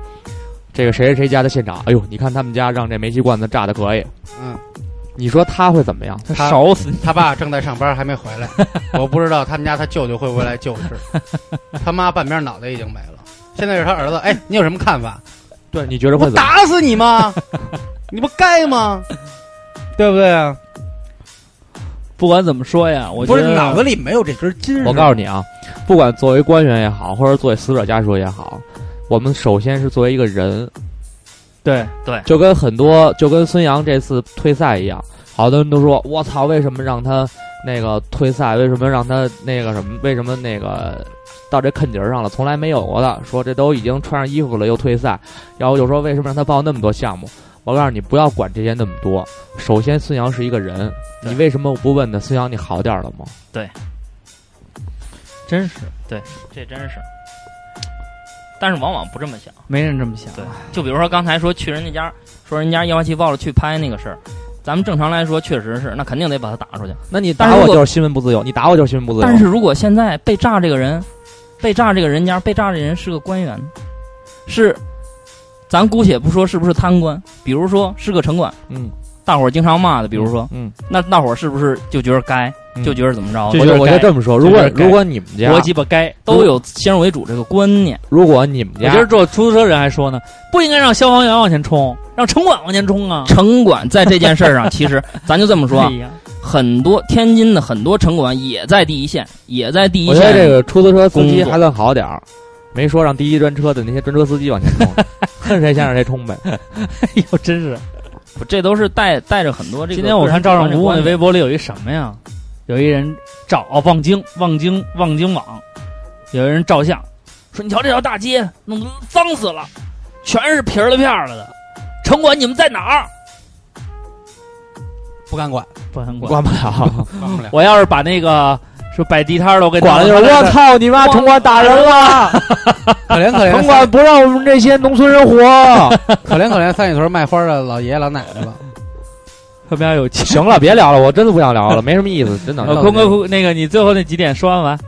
Speaker 3: 这个谁谁谁家的现场，哎呦，你看他们家让这煤气罐子炸的可以，
Speaker 2: 嗯，
Speaker 3: 你说他会怎么样？
Speaker 2: 他
Speaker 5: 烧死你！
Speaker 2: 他爸正在上班，还没回来。我不知道他们家他舅舅会不会来救治。他妈半边脑袋已经没了，现在是他儿子。哎，你有什么看法？
Speaker 3: 对，你觉得会怎么？
Speaker 2: 打死你吗？你不该吗？对不对啊？
Speaker 5: 不管怎么说呀，我
Speaker 2: 不
Speaker 5: 觉得
Speaker 2: 是脑子里没有这根筋。
Speaker 3: 我告诉你啊，不管作为官员也好，或者作为死者家属也好，我们首先是作为一个人，
Speaker 5: 对
Speaker 1: 对，
Speaker 3: 就跟很多就跟孙杨这次退赛一样，好多人都说我操，为什么让他那个退赛？为什么让他那个什么？为什么那个到这坑节儿上了？从来没有过的，说这都已经穿上衣服了又退赛，然后又说为什么让他报那么多项目？我告诉你，不要管这些那么多。首先，孙杨是一个人，你为什么不问他孙杨你好点了吗？
Speaker 5: 对真是对
Speaker 1: 这真是。但是往往不这么想，
Speaker 5: 没人这么想。
Speaker 1: 对，就比如说刚才说去人家家，说人家烟花气爆了去拍那个事儿，咱们正常来说确实是，那肯定得把他打出去。
Speaker 3: 那你打我就是新闻不自由，你打我就是新闻不自由。
Speaker 1: 但是如果现在被炸这个人，被炸这个人家被炸这人是个官员，是，咱姑且不说是不是贪官，比如说是个城管，
Speaker 3: 嗯，
Speaker 1: 大伙儿经常骂的，比如说，
Speaker 3: 嗯，
Speaker 1: 那大伙儿是不是就觉得该，
Speaker 3: 嗯
Speaker 1: 就觉得怎么着？
Speaker 3: 我就我就这么说，如果如果你们家
Speaker 5: 我鸡巴该。
Speaker 1: 都有先入为主这个观念。
Speaker 3: 如果你们家
Speaker 5: 我今儿坐出租车人还说呢，不应该让消防员往前冲，让城管往前冲啊！
Speaker 1: 城管在这件事儿上，其实 咱就这么说很多天津的很多城管也在第一线，也在第一
Speaker 3: 我觉得
Speaker 1: 线。
Speaker 3: 这个出租车司机还算好点儿，没说让第一专车的那些专车司机往前冲，恨谁先让谁冲呗。
Speaker 5: 哎呦，真是！
Speaker 1: 不这都是带带着很多这个。
Speaker 5: 今天我看赵尚武那
Speaker 1: 微
Speaker 5: 微博里有一什么呀？有一人照哦望京望京望京网，有一人照相，说你瞧这条大街弄得脏死了，全是皮儿了片儿了的。城管你们在哪儿？
Speaker 2: 不敢管，
Speaker 5: 不敢管。
Speaker 3: 管不了，
Speaker 2: 管不了。
Speaker 5: 我要是把那个说摆地摊儿的，我给
Speaker 3: 管了我操你妈，城管打人了，
Speaker 2: 可怜可怜
Speaker 3: 城管不让我们这些农村人活。
Speaker 2: 可怜可怜三里屯卖花的老爷爷老奶奶了。
Speaker 5: 特别有钱。
Speaker 3: 行了，别聊了，我真的不想聊了，没什么意思，真的。
Speaker 5: 呃，坤哥，坤那个你最后那几点说完完？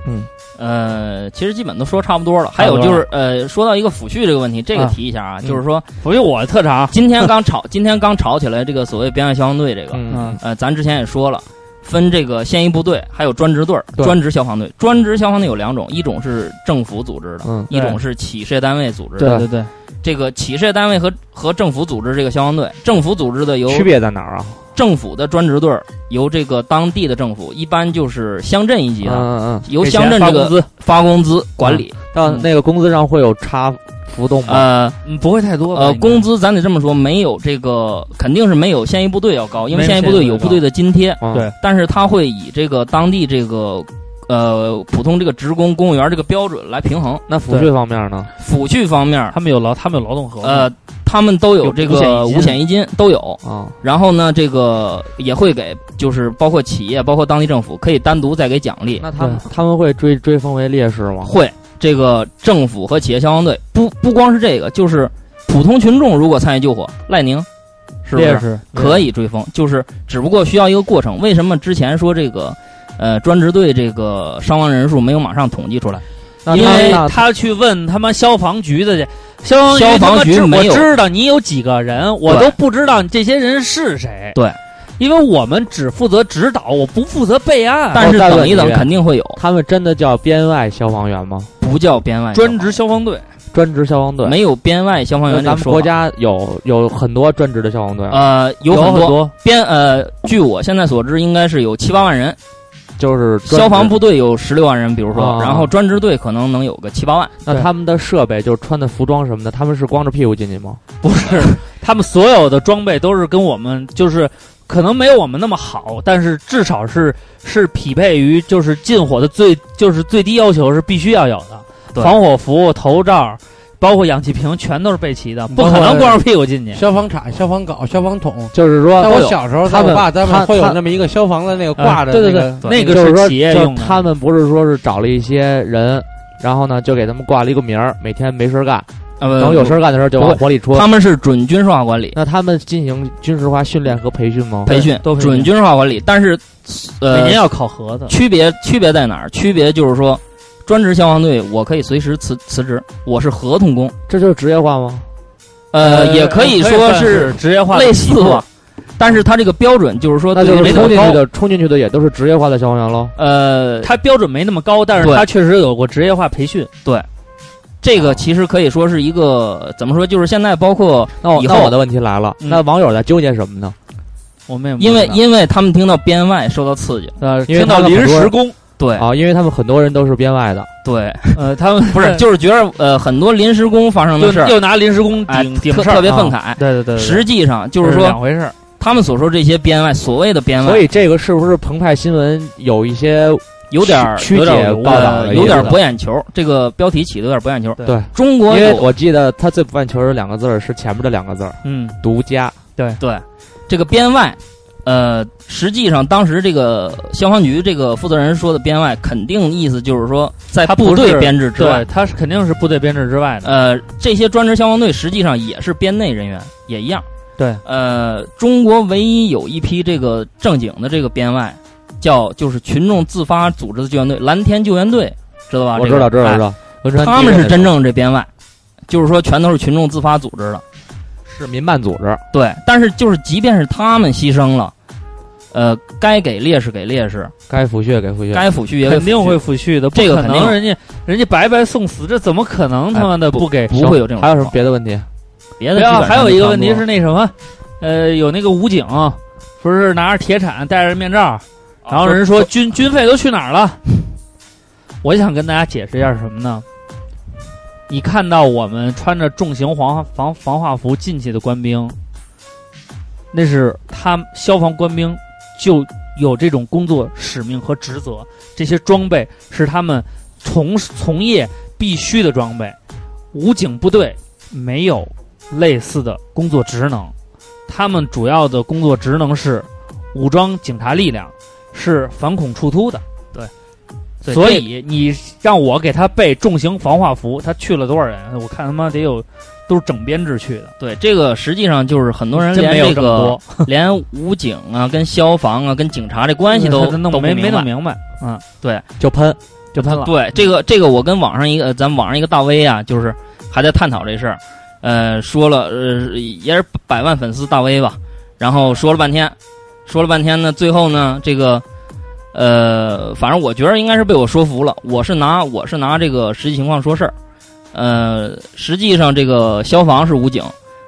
Speaker 1: 呃，其实基本都说差不多了。还有就是，呃，说到一个抚恤这个问题，这个
Speaker 5: 啊
Speaker 1: 提一下啊，
Speaker 3: 嗯
Speaker 1: 就是说，
Speaker 5: 抚恤我的特长。
Speaker 1: 今天刚吵，今天刚吵起来这个所谓边外消防队这个，
Speaker 3: 嗯，
Speaker 1: 呃，咱之前也说了，分这个现役部队，还有专职队儿、专职消防队。专职消防队有两种，一种是政府组织的，
Speaker 3: 嗯
Speaker 1: 一种是企事业单位组织
Speaker 3: 对
Speaker 1: 的。
Speaker 5: 对对对，
Speaker 1: 这个企事业单位和和政府组织这个消防队，政府组织的由
Speaker 3: 区别在哪儿啊？
Speaker 1: 政府的专职队儿由这个当地的政府，一般就是乡镇一级的，
Speaker 3: 嗯嗯
Speaker 1: 由乡镇这个
Speaker 5: 发工资，
Speaker 1: 发工资管理。
Speaker 3: 嗯，但那个工资上会有差浮动吗？
Speaker 1: 呃
Speaker 5: 嗯，不会太多吧
Speaker 1: 呃，工资咱得这么说，没有这个肯定是没有现役部队要高，因为现役部队有部队的津贴，
Speaker 3: 嗯
Speaker 5: 对
Speaker 1: 但是他会以这个当地这个呃普通这个职工公务员这个标准来平衡。
Speaker 3: 那抚恤方面呢？
Speaker 1: 抚恤方面，
Speaker 5: 他们有劳，他们有劳动合同。
Speaker 1: 呃，他们都有这个五险一金都有。
Speaker 3: 啊，
Speaker 1: 然后呢，这个也会给，就是包括企业、包括当地政府，可以单独再给奖励。
Speaker 3: 那他们他们会追追封为烈士吗？
Speaker 1: 会，这个政府和企业消防队不不光是这个，就是普通群众如果参与救火，赖宁是不是可以追封？就是只不过需要一个过程。为什么之前说这个呃专职队这个伤亡人数没有马上统计出来？
Speaker 4: 因为他去问他妈消防局的去，消防
Speaker 1: 消防局
Speaker 4: 我知道你有几个人，我都不知道这些人是谁。
Speaker 1: 对，
Speaker 4: 因为我们只负责指导，我不负责备案。
Speaker 1: 但是等一等肯定会有，
Speaker 3: 他们真的叫编外消防员吗？
Speaker 1: 不叫编外
Speaker 4: 专职消防队，
Speaker 3: 专职消防队？
Speaker 1: 没有编外消防员这个说法。
Speaker 3: 咱们国家有有很多专职的消防队，
Speaker 1: 呃有
Speaker 4: 有
Speaker 1: 很多
Speaker 4: 多
Speaker 1: 编呃，据我现在所知，应该是有七八万人，
Speaker 3: 就是
Speaker 1: 消防部队有十六万人，比如说，
Speaker 3: 啊
Speaker 1: 然后专职队可能能有个七八万。
Speaker 3: 那他们的设备就是穿的服装什么的，他们是光着屁股进去吗？
Speaker 4: 不是，他们所有的装备都是跟我们就是。可能没有我们那么好，但是至少是是匹配于就是进火的最就是最低要求是必须要有的，防火服、头罩，包括氧气瓶全都是备齐的，不可能光着屁股进去。
Speaker 2: 消防铲、消防镐、消防桶。
Speaker 3: 就是说
Speaker 2: 在我小时候，在
Speaker 3: 他们
Speaker 2: 爸他
Speaker 3: 他
Speaker 2: 们会有那么一个消防的那个挂着
Speaker 4: 对对
Speaker 2: 那个，
Speaker 4: 那个
Speaker 3: 就是
Speaker 4: 企业
Speaker 3: 就
Speaker 4: 用的，
Speaker 3: 他们不是说是找了一些人，然后呢就给他们挂了一个名儿，每天没事儿干，
Speaker 1: 呃，
Speaker 3: 等有事儿干的时候就往火里戳。
Speaker 1: 他们是准军事化管理，
Speaker 3: 那他们进行军事化训练和培训吗？
Speaker 1: 培训
Speaker 4: 都
Speaker 1: 准军事化管理，但是呃
Speaker 4: 每年，要考核的。
Speaker 1: 区别区别在哪儿？区别就是说，专职消防队我可以随时辞辞职，我是合同工，
Speaker 3: 这就是职业化吗？
Speaker 1: 呃，也可以说是
Speaker 4: 职业化
Speaker 1: 类似吧，但是它这个标准就是说，
Speaker 3: 那就冲进去的，冲进去的也都是职业化的消防员喽。
Speaker 1: 呃，
Speaker 4: 他标准没那么高，但是
Speaker 1: 对
Speaker 4: 他确实有过职业化培训。
Speaker 1: 这个其实可以说是一个怎么说？就是现在包括
Speaker 3: 那
Speaker 1: 以后
Speaker 3: 那我的问题来了，
Speaker 4: 嗯。
Speaker 3: 那网友在纠结什么呢？
Speaker 4: 我们也
Speaker 1: 因为因为他们听到编外受到刺激，
Speaker 4: 呃，听到临时工，
Speaker 1: 对。
Speaker 3: 啊，因为他们很多人都是编外的，
Speaker 1: 对，
Speaker 4: 呃，他们
Speaker 1: 不是就是觉得呃很多临时工发生的事儿，
Speaker 4: 又又拿临时工
Speaker 1: 哎
Speaker 4: 顶顶事儿，
Speaker 1: 特特别
Speaker 4: 啊。
Speaker 1: 愤慨。
Speaker 4: 对对对，对。
Speaker 1: 实际上就是
Speaker 4: 这
Speaker 1: 说，
Speaker 4: 两回事儿。
Speaker 1: 他们所说这些编外，所谓的编外，
Speaker 3: 所以这个是不是澎湃新闻有一些
Speaker 1: 有点儿
Speaker 3: 曲解报道
Speaker 1: 有点儿博眼球。这个标题起的有点儿博眼球。
Speaker 3: 对？
Speaker 1: 中国
Speaker 3: 因为我记得他最博眼球有两个字儿是前面的两个字儿
Speaker 4: 嗯，“
Speaker 3: 独家
Speaker 1: 对对这个编外，呃，实际上当时这个消防局这个负责人说的编外，肯定意思就是说在
Speaker 4: 他
Speaker 1: 部队编制之外
Speaker 4: 对，，他是肯定是部队编制之外的。
Speaker 1: 呃，这些专职消防队实际上也是编内人员，也一样。
Speaker 4: 对，
Speaker 1: 呃，中国唯一有一批这个正经的这个编外，叫就是群众自发组织的救援队——蓝天救援队，知道”，吧？
Speaker 3: 我
Speaker 1: 这个
Speaker 3: 知道知道知。道。
Speaker 1: 他们是真正这编外，就是说全都是群众自发组织的。
Speaker 3: 是民办组织，
Speaker 1: 对，但是就是即便是他们牺牲了，呃，该给烈士给烈士，
Speaker 3: 该抚恤给抚恤。
Speaker 1: 该抚恤也
Speaker 4: 肯定会
Speaker 1: 抚恤
Speaker 4: 的，不可
Speaker 1: 这个肯定
Speaker 4: 能人家人家白白送死，这怎么可能他妈的
Speaker 1: 不
Speaker 4: 不给？
Speaker 1: 不会有这种
Speaker 3: 还有什么别的问题？
Speaker 1: 别的基本上
Speaker 4: 对啊还有一个问题是那什么，呃，有那个武警不是拿着铁铲戴着面罩，然后人说军军费都去哪儿了？我想跟大家解释一下什么呢？你看到我们穿着重型防防防化服进去的官兵，那是他消防官兵就有这种工作使命和职责，这些装备是他们从从业必须的装备。武警部队没有类似的工作职能，他们主要的工作职能是武装警察力量，是反恐处突的。
Speaker 1: 对，
Speaker 4: 所以你让我给他备重型防化服，他去了多少人？我看他妈得有，都是整编制去的，
Speaker 1: 对这个实际上就是很多人
Speaker 4: 真没有
Speaker 1: 连这个连武警啊、跟消防啊、跟警察这关系都
Speaker 4: 他弄
Speaker 1: 都不
Speaker 4: 没没弄
Speaker 1: 明
Speaker 4: 明白，嗯，
Speaker 3: 就喷，
Speaker 4: 就喷了。
Speaker 1: 对，这个这个我跟网上一个呃咱们网上一个大 V 啊，就是还在探讨这事儿，呃，说了呃也是百万粉丝大 V 吧，然后说了半天，说了半天呢，最后呢这个呃，反正我觉得应该是被我说服了，我是拿我是拿这个实际情况说事儿，呃，实际上这个消防是武警，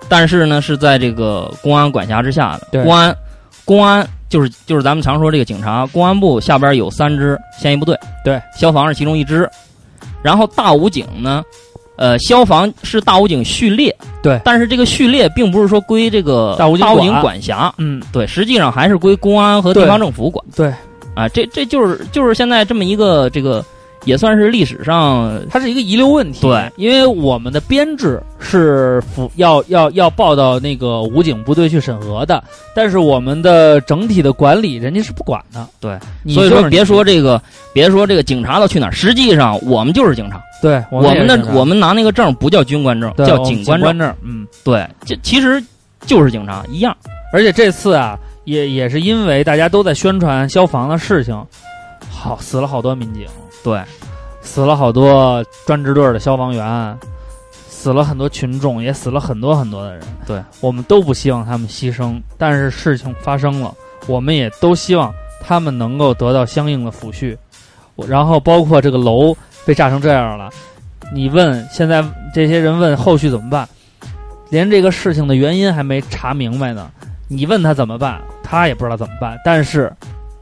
Speaker 1: 但是呢是在这个公安管辖之下的，
Speaker 4: 对。
Speaker 1: 公安公安就是就是咱们常说这个警察，公安部下边有三支现役部队，
Speaker 4: 对，
Speaker 1: 消防是其中一支，然后大武警呢，呃，消防是大武警序列，
Speaker 4: 对。
Speaker 1: 但是这个序列并不是说归这个
Speaker 4: 大武警
Speaker 1: 武警
Speaker 4: 管
Speaker 1: 管。辖，
Speaker 4: 嗯，
Speaker 1: 对，实际上还是归公安和地方政府管，
Speaker 4: 对，
Speaker 1: 啊，这这就是就是现在这么一个这个也算是历史上
Speaker 4: 它是一个遗留问题。
Speaker 1: 对，
Speaker 4: 因为我们的编制是服要要要报到那个武警部队去审核的，但是我们的整体的管理人家是不管的。
Speaker 1: 对，所以说别说这个，别说这个警察都去哪儿，实际上我们就是警察，
Speaker 4: 对
Speaker 1: 我们的我们拿那个证不叫军官证，叫警官证，
Speaker 4: 证。嗯，
Speaker 1: 对，这其实就是警察一样。
Speaker 4: 而且这次啊，也也是因为大家都在宣传消防的事情，好死了好多民警。
Speaker 1: 对，
Speaker 4: 死了好多专职队的消防员，死了很多群众，也死了很多很多的人。
Speaker 1: 对
Speaker 4: 我们都不希望他们牺牲，但是事情发生了，我们也都希望他们能够得到相应的抚恤。然后包括这个楼被炸成这样了，你问现在这些人问后续怎么办，连这个事情的原因还没查明白呢，你问他怎么办，他也不知道怎么办，但是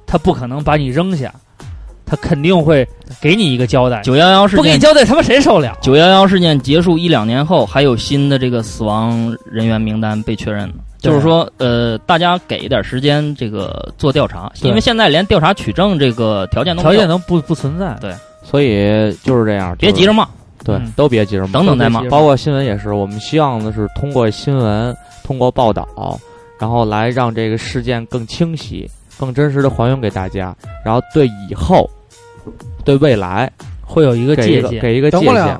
Speaker 4: 他不可能把你扔下，他肯定会给你一个交代。
Speaker 1: 九幺幺事件，
Speaker 4: 不给你交代，他妈谁受了？
Speaker 1: 九幺幺事件结束一两年后，还有新的这个死亡人员名单被确认了。
Speaker 4: 对
Speaker 1: 就是说，呃，大家给一点时间，这个做调查，因为现在连调查取证这个条件都
Speaker 4: 条件都不不存在。
Speaker 3: 对所以就是这样，
Speaker 1: 别急着骂，
Speaker 3: 对
Speaker 4: 嗯，
Speaker 3: 都别急着骂，
Speaker 1: 等等再骂
Speaker 3: 包括新闻也是，我们希望的是通过新闻、通过报道，然后来让这个事件更清晰、更真实的还原给大家，然后对以后、对未来
Speaker 4: 会有一个
Speaker 3: 给一
Speaker 4: 借鉴。
Speaker 3: 个给一个界限
Speaker 2: 等不了。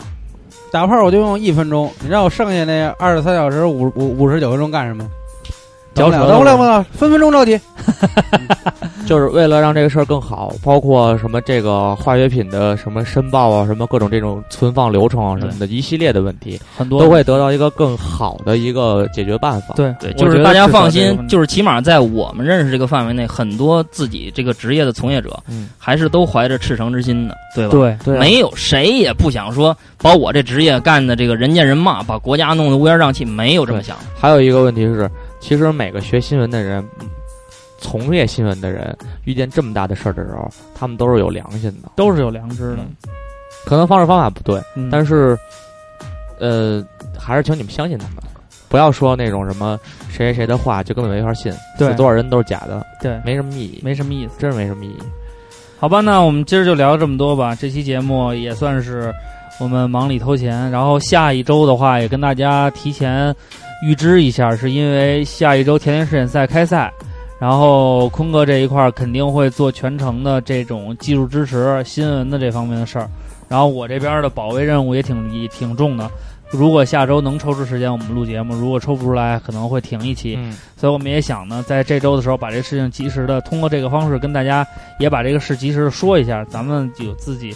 Speaker 2: 打炮我就用一分钟，你让我剩下那二十三小时五五五十九分钟干什么？等不了，
Speaker 4: 嚼舌头
Speaker 2: 等不了，等不了，分分钟着急。
Speaker 3: 就是为了让这个事儿更好，包括什么这个化学品的什么申报啊，什么各种这种存放流程啊什么的一系列的问题，
Speaker 4: 很多
Speaker 3: 都会得到一个更好的一个解决办法。
Speaker 4: 对
Speaker 1: 就是大家放心就是起码在我们认识这个范围内，很多自己这个职业的从业者，
Speaker 3: 嗯，
Speaker 1: 还是都怀着赤诚之心的，对吧？
Speaker 4: 对
Speaker 3: 对啊
Speaker 1: 没有谁也不想说把我这职业干的这个人见人骂，把国家弄得乌烟瘴气，没有这么想。
Speaker 3: 还有一个问题是，其实每个学新闻的人，嗯从业新闻的人，遇见这么大的事儿的时候，他们都是有良心的。
Speaker 4: 都是有良知的。
Speaker 3: 可能方式方法不对，
Speaker 4: 嗯
Speaker 3: 但是，呃，还是请你们相信他们，不要说那种什么谁谁谁的话就根本没法信，
Speaker 4: 对
Speaker 3: 死多少人都是假的，
Speaker 4: 对，
Speaker 3: 没什么意义，
Speaker 4: 没什么意思。
Speaker 3: 真是没什么意义。
Speaker 4: 好吧，那我们今儿就聊这么多吧。这期节目也算是我们忙里偷闲，然后下一周的话也跟大家提前预知一下，是因为下一周田联世锦赛开赛，然后坤哥这一块儿肯定会做全程的这种技术支持、新闻的这方面的事儿，然后我这边的保卫任务也挺也挺重的。如果下周能抽出时间，我们录节目；如果抽不出来，可能会停一期。
Speaker 3: 嗯，
Speaker 4: 所以我们也想呢，在这周的时候把这事情及时的通过这个方式跟大家也把这个事及时的说一下，咱们有自己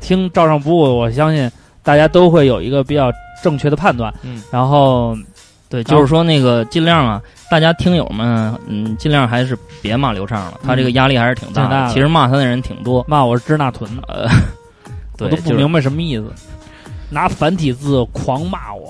Speaker 4: 听照上不误，我相信大家都会有一个比较正确的判断。
Speaker 3: 嗯，
Speaker 4: 然后
Speaker 1: 对，就是说那个尽量啊，大家听友们，嗯，尽量还是别骂刘畅了，他这个压力还是挺大
Speaker 4: 的
Speaker 1: 其实骂他的人挺多，
Speaker 4: 骂我是支那屯的，
Speaker 1: 呃，对，
Speaker 4: 我都不明白什么意思，拿繁体字狂骂我，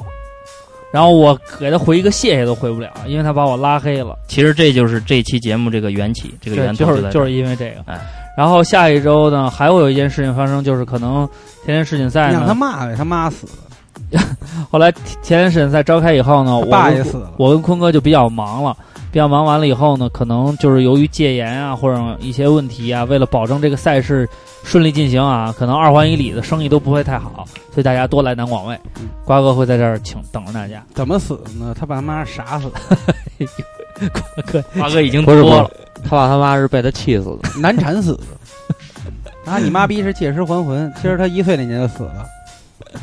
Speaker 4: 然后我给他回一个谢谢都回不了，因为他把我拉黑了。
Speaker 1: 其实这就是这期节目这个缘起，这个
Speaker 4: 对，
Speaker 1: 源头
Speaker 4: 就是就是因为这个。
Speaker 1: 哎
Speaker 4: 然后下一周呢，还会有一件事情发生，就是可能天天世锦赛
Speaker 2: 你让他，骂呗，他妈死了，
Speaker 4: 后来前联世锦赛召开以后呢，我
Speaker 2: 爸也死了。
Speaker 4: 我跟坤哥就比较忙了，比较忙完了以后呢，可能就是由于戒严啊或者一些问题啊，为了保证这个赛事顺利进行啊，可能二环以里的生意都不会太好，所以大家多来南广卫
Speaker 2: 嗯，
Speaker 4: 瓜哥会在这儿请等着大家。
Speaker 2: 怎么死的呢？他把他妈傻死了，
Speaker 1: 瓜 哥瓜哥已经
Speaker 3: 不是
Speaker 1: 多了，
Speaker 3: 他爸他妈是被他气死的。
Speaker 2: 难产死的。啊，你妈逼是借尸还魂，其实他一岁那年就死了。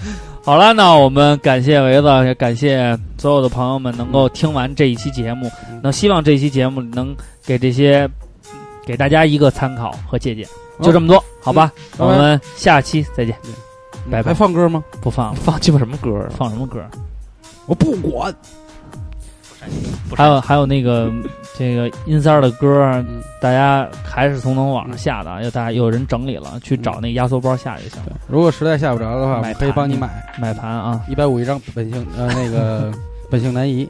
Speaker 4: 好了，那我们感谢维子，也感谢所有的朋友们能够听完这一期节目。
Speaker 2: 嗯
Speaker 4: 那希望这期节目能给这些给大家一个参考和借鉴。就这么多，好吧？我们下期再见。拜拜
Speaker 2: 还放歌吗？
Speaker 4: 不放，
Speaker 3: 放鸡巴什么歌啊？
Speaker 4: 放什么歌？
Speaker 2: 我不管。
Speaker 4: 还有还有那个这个阴三儿的歌，
Speaker 2: 嗯
Speaker 4: 大家还是从能网上下的，又大家有人整理了，去找那压缩包下就行了。
Speaker 2: 如果实在下不着的话，可以帮你买
Speaker 4: 买盘啊，
Speaker 2: 一百五一张本性呃那个 本性难移。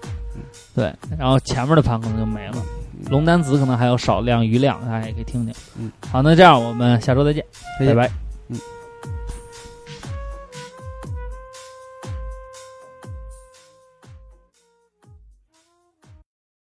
Speaker 4: 对，然后前面的盘可能就没了。龙丹子可能还有少量余量，大家也可以听听。
Speaker 2: 嗯，
Speaker 4: 好，那这样我们下周再见，
Speaker 2: 再见
Speaker 4: 拜拜。